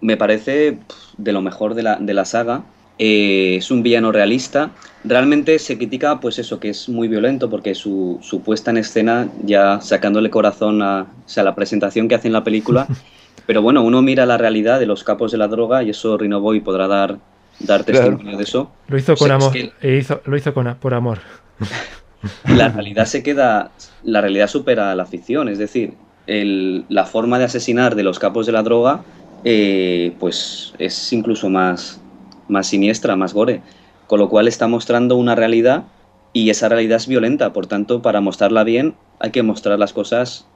me parece de lo mejor de la, de la saga. Eh, es un villano realista. Realmente se critica, pues eso, que es muy violento, porque su, su puesta en escena, ya sacándole corazón a, la presentación que hace en la película. [laughs] Pero bueno, uno mira la realidad de los capos de la droga y eso Rino Boy podrá dar dar testimonio de eso. Lo hizo con amor. E hizo, lo hizo con, por amor. [laughs] La realidad se queda. La realidad supera la ficción. Es decir, la forma de asesinar de los capos de la droga, eh, pues es incluso más, más siniestra, más gore. Con lo cual está mostrando una realidad y esa realidad es violenta. Por tanto, para mostrarla bien, hay que mostrar las cosas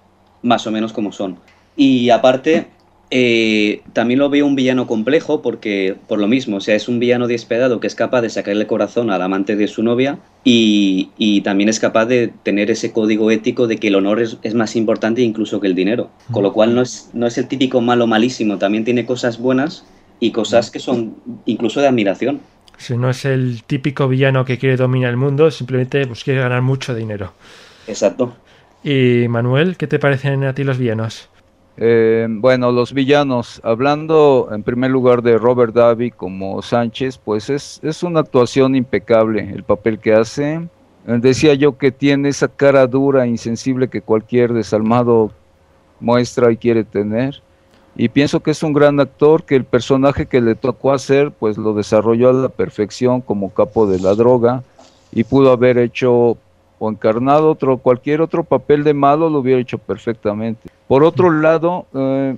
más o menos como son. Y aparte, eh, también lo veo un villano complejo porque, por lo mismo, o sea, es un villano despiadado que es capaz de sacarle el corazón al amante de su novia y, también es capaz de tener ese código ético de que el honor es, más importante incluso que el dinero. Con lo cual no es, no es el típico malo malísimo, también tiene cosas buenas y cosas que son incluso de admiración. Si no es el típico villano que quiere dominar el mundo, simplemente pues, quiere ganar mucho dinero. Exacto. Y Manuel, ¿qué te parecen a ti los villanos? Eh, bueno, los villanos, hablando en primer lugar de Robert Davi como Sánchez, pues es, es una actuación impecable el papel que hace. Eh, decía yo que tiene esa cara dura, insensible que cualquier desalmado muestra y quiere tener. Y pienso que es un gran actor, que el personaje que le tocó hacer, pues lo desarrolló a la perfección como capo de la droga y pudo haber hecho o encarnado otro, cualquier otro papel de malo lo hubiera hecho perfectamente. Por otro lado, eh,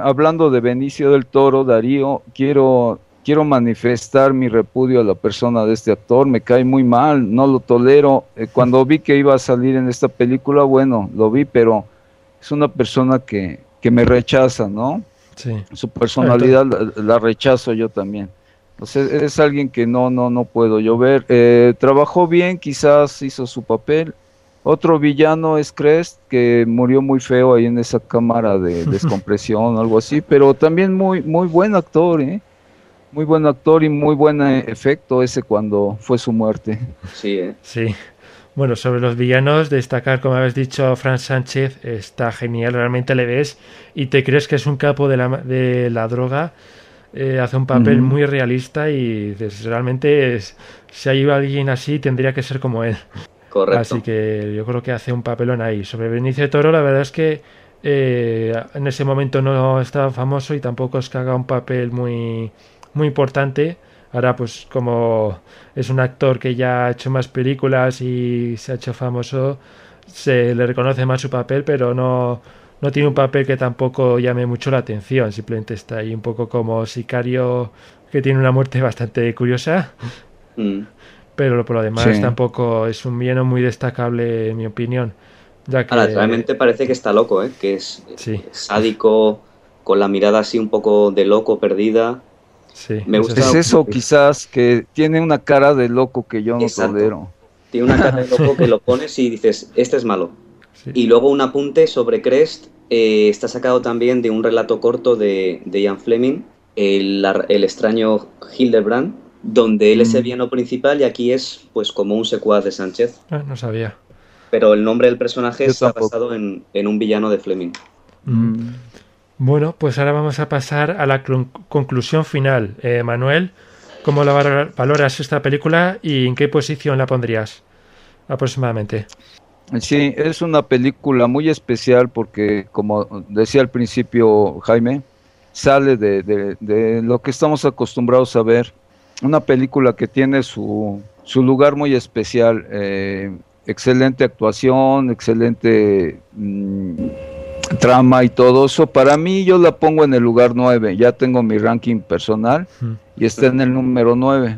hablando de Benicio del Toro, Darío, quiero, quiero manifestar mi repudio a la persona de este actor, me cae muy mal, no lo tolero. Eh, cuando vi que iba a salir en esta película, bueno, lo vi, pero es una persona que, que me rechaza, ¿no? Sí. Su personalidad la rechazo yo también es alguien que no, no, no puedo yo ver. Eh, trabajó bien, quizás hizo su papel. Otro villano es Crest, que murió muy feo ahí en esa cámara de [laughs] descompresión, algo así, pero también muy, muy buen actor, ¿eh? Muy buen actor y muy buen efecto ese cuando fue su muerte. Sí, ¿eh? Sí. Bueno, sobre los villanos, destacar, como habéis dicho, Fran Sánchez está genial, realmente le ves y te crees que es un capo de la, de la droga eh, hace un papel muy realista y realmente si hay alguien así tendría que ser como él. Correcto. Así que yo creo que hace un papelón ahí. Sobre Benicio Toro, la verdad es que eh, en ese momento no estaba famoso y tampoco es que haga un papel muy, muy importante. Ahora, pues como es un actor que ya ha hecho más películas y se ha hecho famoso, se le reconoce más su papel, pero no, no tiene un papel que tampoco llame mucho la atención, simplemente está ahí un poco como sicario que tiene una muerte bastante curiosa. Mm. Pero por lo demás Sí. tampoco es un villano muy destacable en mi opinión. Ya que Ahora, realmente parece que está loco, ¿eh? Que es Sí. sádico, con la mirada así un poco de loco, perdida. sí, me gusta- Es eso quizás, que tiene una cara de loco que yo no Exacto. tolero. Tiene una cara de loco que lo [laughs] pones y dices, este es malo. Sí. Y luego un apunte sobre Crest, eh, está sacado también de un relato corto de, de Ian Fleming, el, extraño Hildebrand, donde él es el Mm. villano principal y aquí es pues como un secuaz de Sánchez. Ah, no sabía. Pero el nombre del personaje Yo está tampoco. basado en, en un villano de Fleming. Mm. Bueno, pues ahora vamos a pasar a la conclusión final. Eh, Manuel, ¿cómo la valor- valoras esta película y en qué posición la pondrías aproximadamente? Sí, es una película muy especial porque, como decía al principio Jaime, sale de, de- de lo que estamos acostumbrados a ver. Una película que tiene su, su lugar muy especial. eh, excelente actuación, excelente mm, trama y todo eso. Para mí yo la pongo en el lugar 9. Ya tengo mi ranking personal y está en el número 9.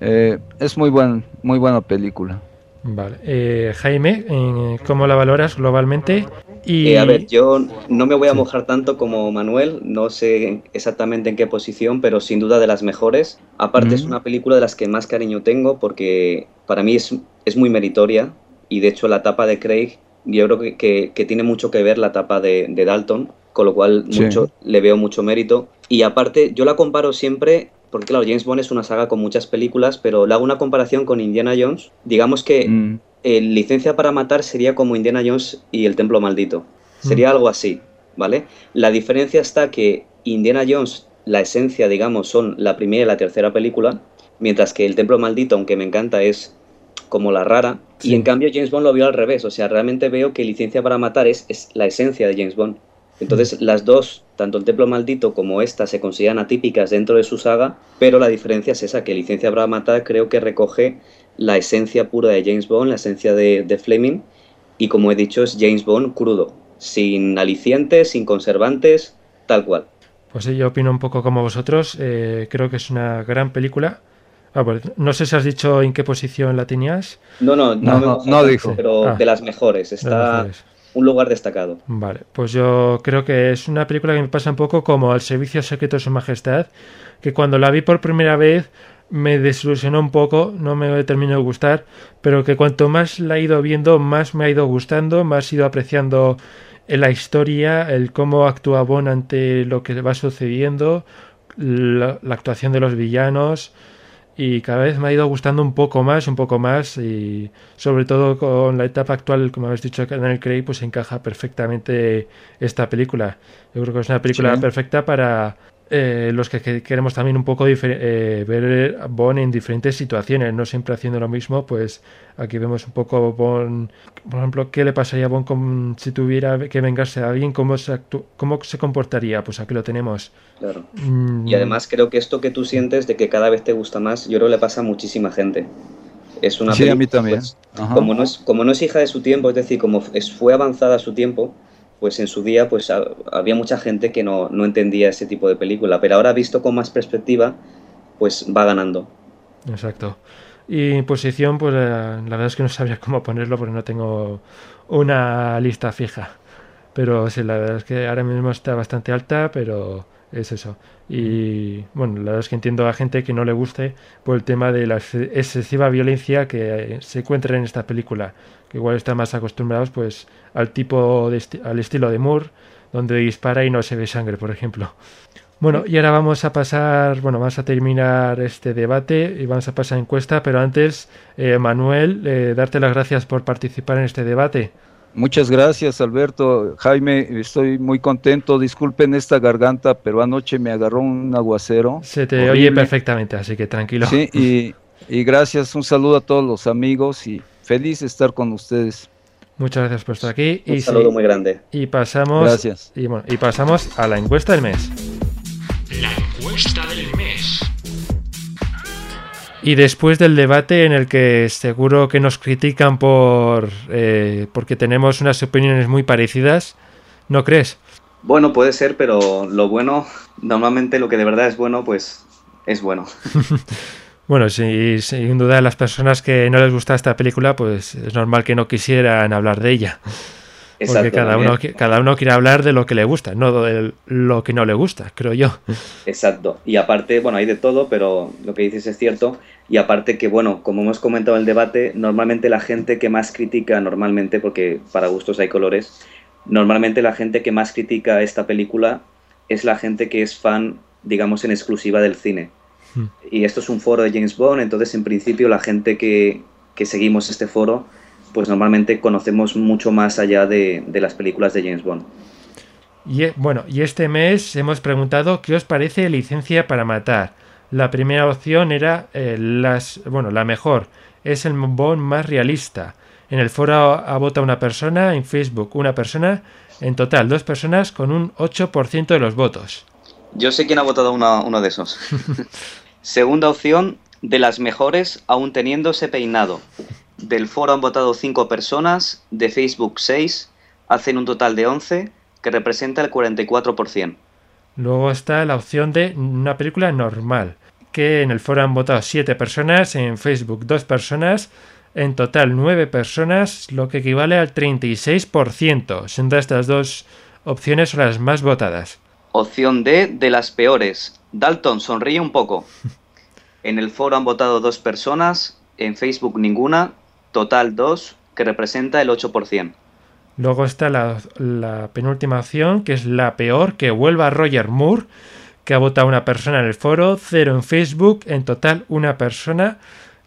Eh, es muy, buen, muy buena película. Vale. Eh, Jaime, eh, ¿cómo la valoras globalmente? Y Eh, a ver, yo no me voy a mojar tanto como Manuel, no sé exactamente en qué posición, pero sin duda de las mejores. Aparte es una película de las que más cariño tengo porque para mí es, es muy meritoria y de hecho la etapa de Craig yo creo que, que- que tiene mucho que ver la etapa de, de Dalton, con lo cual Sí. mucho, le veo mucho mérito. Y aparte yo la comparo siempre, porque claro, James Bond es una saga con muchas películas, pero le hago una comparación con Indiana Jones. Digamos que Mm. eh, Licencia para Matar sería como Indiana Jones y el Templo Maldito. Sería algo así, ¿vale? La diferencia está que Indiana Jones, la esencia, digamos, son la primera y la tercera película, mientras que el Templo Maldito, aunque me encanta, es como la rara. Sí. Y en cambio James Bond lo vio al revés, o sea, realmente veo que Licencia para Matar es, es la esencia de James Bond. Entonces las dos, tanto el Templo Maldito como esta, se consideran atípicas dentro de su saga, pero la diferencia es esa, que Licencia para Matar creo que recoge la esencia pura de James Bond, la esencia de, de Fleming, y como he dicho es James Bond crudo, sin alicientes, sin conservantes, tal cual. Pues sí, yo opino un poco como vosotros. eh, creo que es una gran película. Ah, pues, no sé si has dicho en qué posición la tenías. No, no, No, no, no dijo. Pero Ah. de las mejores, de las está mejores. Un lugar destacado. Vale, pues yo creo que es una película que me pasa un poco como al Servicio Secreto de Su Majestad, que cuando la vi por primera vez me desilusionó un poco, no me terminó de gustar, pero que cuanto más la he ido viendo, más me ha ido gustando, más he ido apreciando la historia, el cómo actúa Bond ante lo que va sucediendo, la, la actuación de los villanos, y cada vez me ha ido gustando un poco más, un poco más, y sobre todo con la etapa actual, como habéis dicho, en el Craig, pues encaja perfectamente esta película. Yo creo que es una película Sí. perfecta para eh, los que, que queremos también un poco difer- eh, ver a Bond en diferentes situaciones, no siempre haciendo lo mismo, pues aquí vemos un poco Bond, por ejemplo, qué le pasaría a Bond con- si tuviera que vengarse de alguien, cómo se, actu- cómo se comportaría, pues aquí lo tenemos. Claro. Mm, Y además creo que esto que tú sientes de que cada vez te gusta más, yo creo que le pasa a muchísima gente. Es una Sí, a mí también. pues, como, no es, como no es hija de su tiempo, es decir, como es, fue avanzada a su tiempo, pues en su día pues ha- había mucha gente que no, no entendía ese tipo de película, pero ahora visto con más perspectiva, pues va ganando. Exacto. Y posición, pues la, la verdad es que no sabría cómo ponerlo porque no tengo una lista fija. Pero sí, la verdad es que ahora mismo está bastante alta, pero es eso. Y bueno, la verdad es que entiendo a gente que no le guste por el tema de la ex- excesiva violencia que se encuentra en esta película. Que igual están más acostumbrados pues al tipo de esti- al estilo de Moore, donde dispara y no se ve sangre, por ejemplo. Bueno, y ahora vamos a pasar, bueno, vamos a terminar este debate y vamos a pasar a encuesta, pero antes, eh, Manuel, eh, darte las gracias por participar en este debate. Muchas gracias, Alberto. Jaime, estoy muy contento. Disculpen esta garganta, pero anoche me agarró un aguacero. Se te horrible. oye perfectamente, así que tranquilo. Sí, y, [laughs] y gracias. Un saludo a todos los amigos y feliz de estar con ustedes. Muchas gracias por estar aquí Un y, saludo sí, muy grande. y pasamos Gracias. y bueno, y pasamos a la encuesta del mes. Y después del debate en el que seguro que nos critican por eh, porque tenemos unas opiniones muy parecidas, ¿no crees? Bueno, puede ser, pero lo bueno, normalmente lo que de verdad es bueno, pues es bueno. [laughs] Bueno, sí, sin duda las personas que no les gusta esta película, pues es normal que no quisieran hablar de ella. Porque cada uno, cada uno quiere hablar de lo que le gusta, no de lo que no le gusta, creo yo. [laughs] Exacto. Y aparte, bueno, hay de todo, pero lo que dices es cierto. Y aparte que, bueno, como hemos comentado en el debate, normalmente la gente que más critica, normalmente, porque para gustos hay colores, normalmente la gente que más critica esta película es la gente que es fan, digamos, en exclusiva del cine. Hmm. Y esto es un foro de James Bond, entonces en principio la gente que, que seguimos este foro, pues normalmente conocemos mucho más allá de, de las películas de James Bond. Y eh, bueno, y este mes hemos preguntado qué os parece Licencia para Matar. La primera opción era eh, las, bueno, la mejor, es el Bond más realista. En el foro ha votado una persona, en Facebook una persona, en total dos personas con un 8% de los votos. Yo sé quién ha votado una- uno de esos. [laughs] Segunda opción, de las mejores, aún teniéndose peinado. Del foro han votado 5 personas, de Facebook 6, hacen un total de 11, que representa el 44%. Luego está la opción de una película normal, que en el foro han votado 7 personas, en Facebook 2 personas, en total 9 personas, lo que equivale al 36%. Siendo estas dos opciones son las más votadas. Opción D, de las peores. Dalton, sonríe un poco. [laughs] En el foro han votado 2 personas, en Facebook ninguna, total 2, que representa el 8%. Luego está la, la penúltima opción, que es la peor, que vuelva Roger Moore, que ha votado una persona en el foro, cero en Facebook, en total una persona,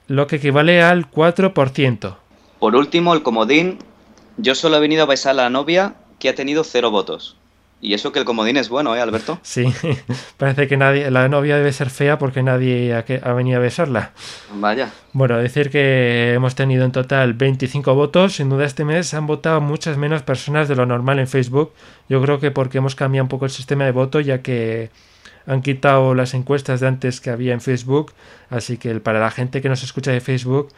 lo que equivale al 4%. Por último, el comodín. Yo solo he venido a besar a la novia que ha tenido cero votos. Y eso que el comodín es bueno, ¿eh, Alberto? [laughs] Sí, [laughs] parece que nadie, la novia debe ser fea porque nadie ha, ha venido a besarla. Vaya. Bueno, decir que hemos tenido en total 25 votos. Sin duda este mes han votado muchas menos personas de lo normal en Facebook. Yo creo que porque hemos cambiado un poco el sistema de voto ya que han quitado las encuestas de antes que había en Facebook. Así que para la gente que nos escucha de Facebook,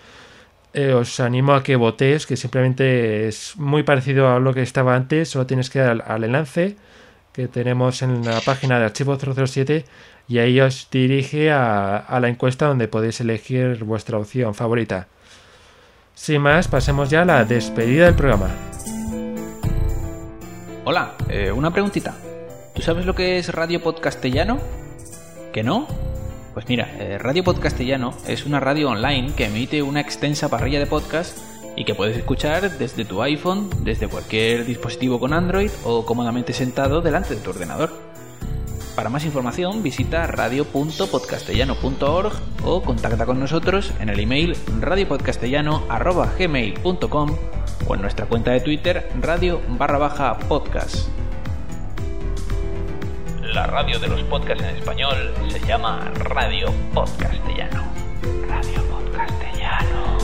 eh, os animo a que votéis, que simplemente es muy parecido a lo que estaba antes. Solo tienes que ir al, al enlace que tenemos en la página de archivo 007 y ahí os dirige a, la encuesta donde podéis elegir vuestra opción favorita. Sin más, pasemos ya a la despedida del programa. Hola, eh, una preguntita. ¿Tú sabes lo que es Radio Podcastellano? ¿Que no? Pues mira, eh, Radio Podcastellano es una radio online que emite una extensa parrilla de podcast y que puedes escuchar desde tu iPhone, desde cualquier dispositivo con Android o cómodamente sentado delante de tu ordenador. Para más información visita radio.podcastellano.org o contacta con nosotros en el email radiopodcastellano.gmail.com o en nuestra cuenta de Twitter radio barra baja podcast. La radio de los podcasts en español se llama Radio Podcastellano. Radio Podcastellano.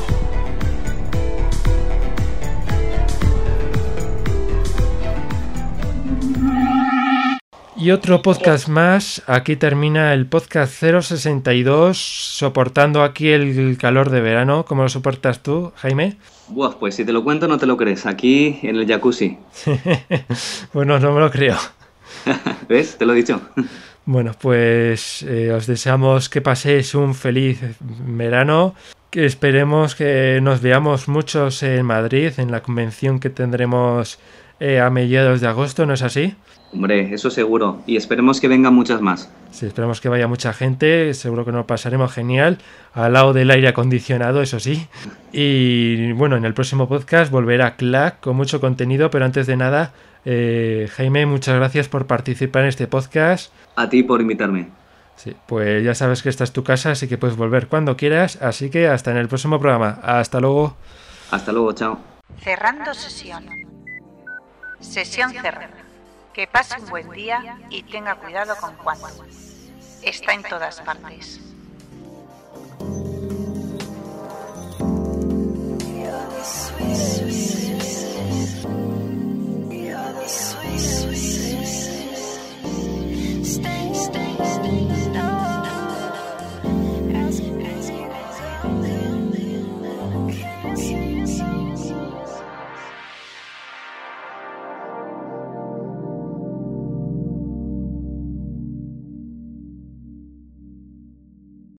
Y otro podcast más, aquí termina el podcast 062, soportando aquí el calor de verano. ¿Cómo lo soportas tú, Jaime? Buah, pues si te lo cuento no te lo crees. Aquí en el jacuzzi. [laughs] bueno, no me lo creo. [laughs] ¿Ves? Te lo he dicho. Bueno, pues eh, os deseamos que paséis un feliz verano, que esperemos que nos veamos muchos en Madrid, en la convención que tendremos eh, a mediados de agosto, ¿no es así? Hombre, eso seguro. Y esperemos que vengan muchas más. Sí, esperemos que vaya mucha gente, seguro que nos pasaremos genial, al lado del aire acondicionado, eso sí. Y bueno, en el próximo podcast volverá Clack con mucho contenido, pero antes de nada, eh, Jaime, muchas gracias por participar en este podcast. A ti por invitarme. Sí, pues ya sabes que esta es tu casa, así que puedes volver cuando quieras. Así que hasta en el próximo programa. Hasta luego. Hasta luego, chao. Cerrando sesión. Sesión cerrada. Que pase un buen día y tenga cuidado con Juan. Está en todas partes. sweet, sweet. Stay, stay, stay.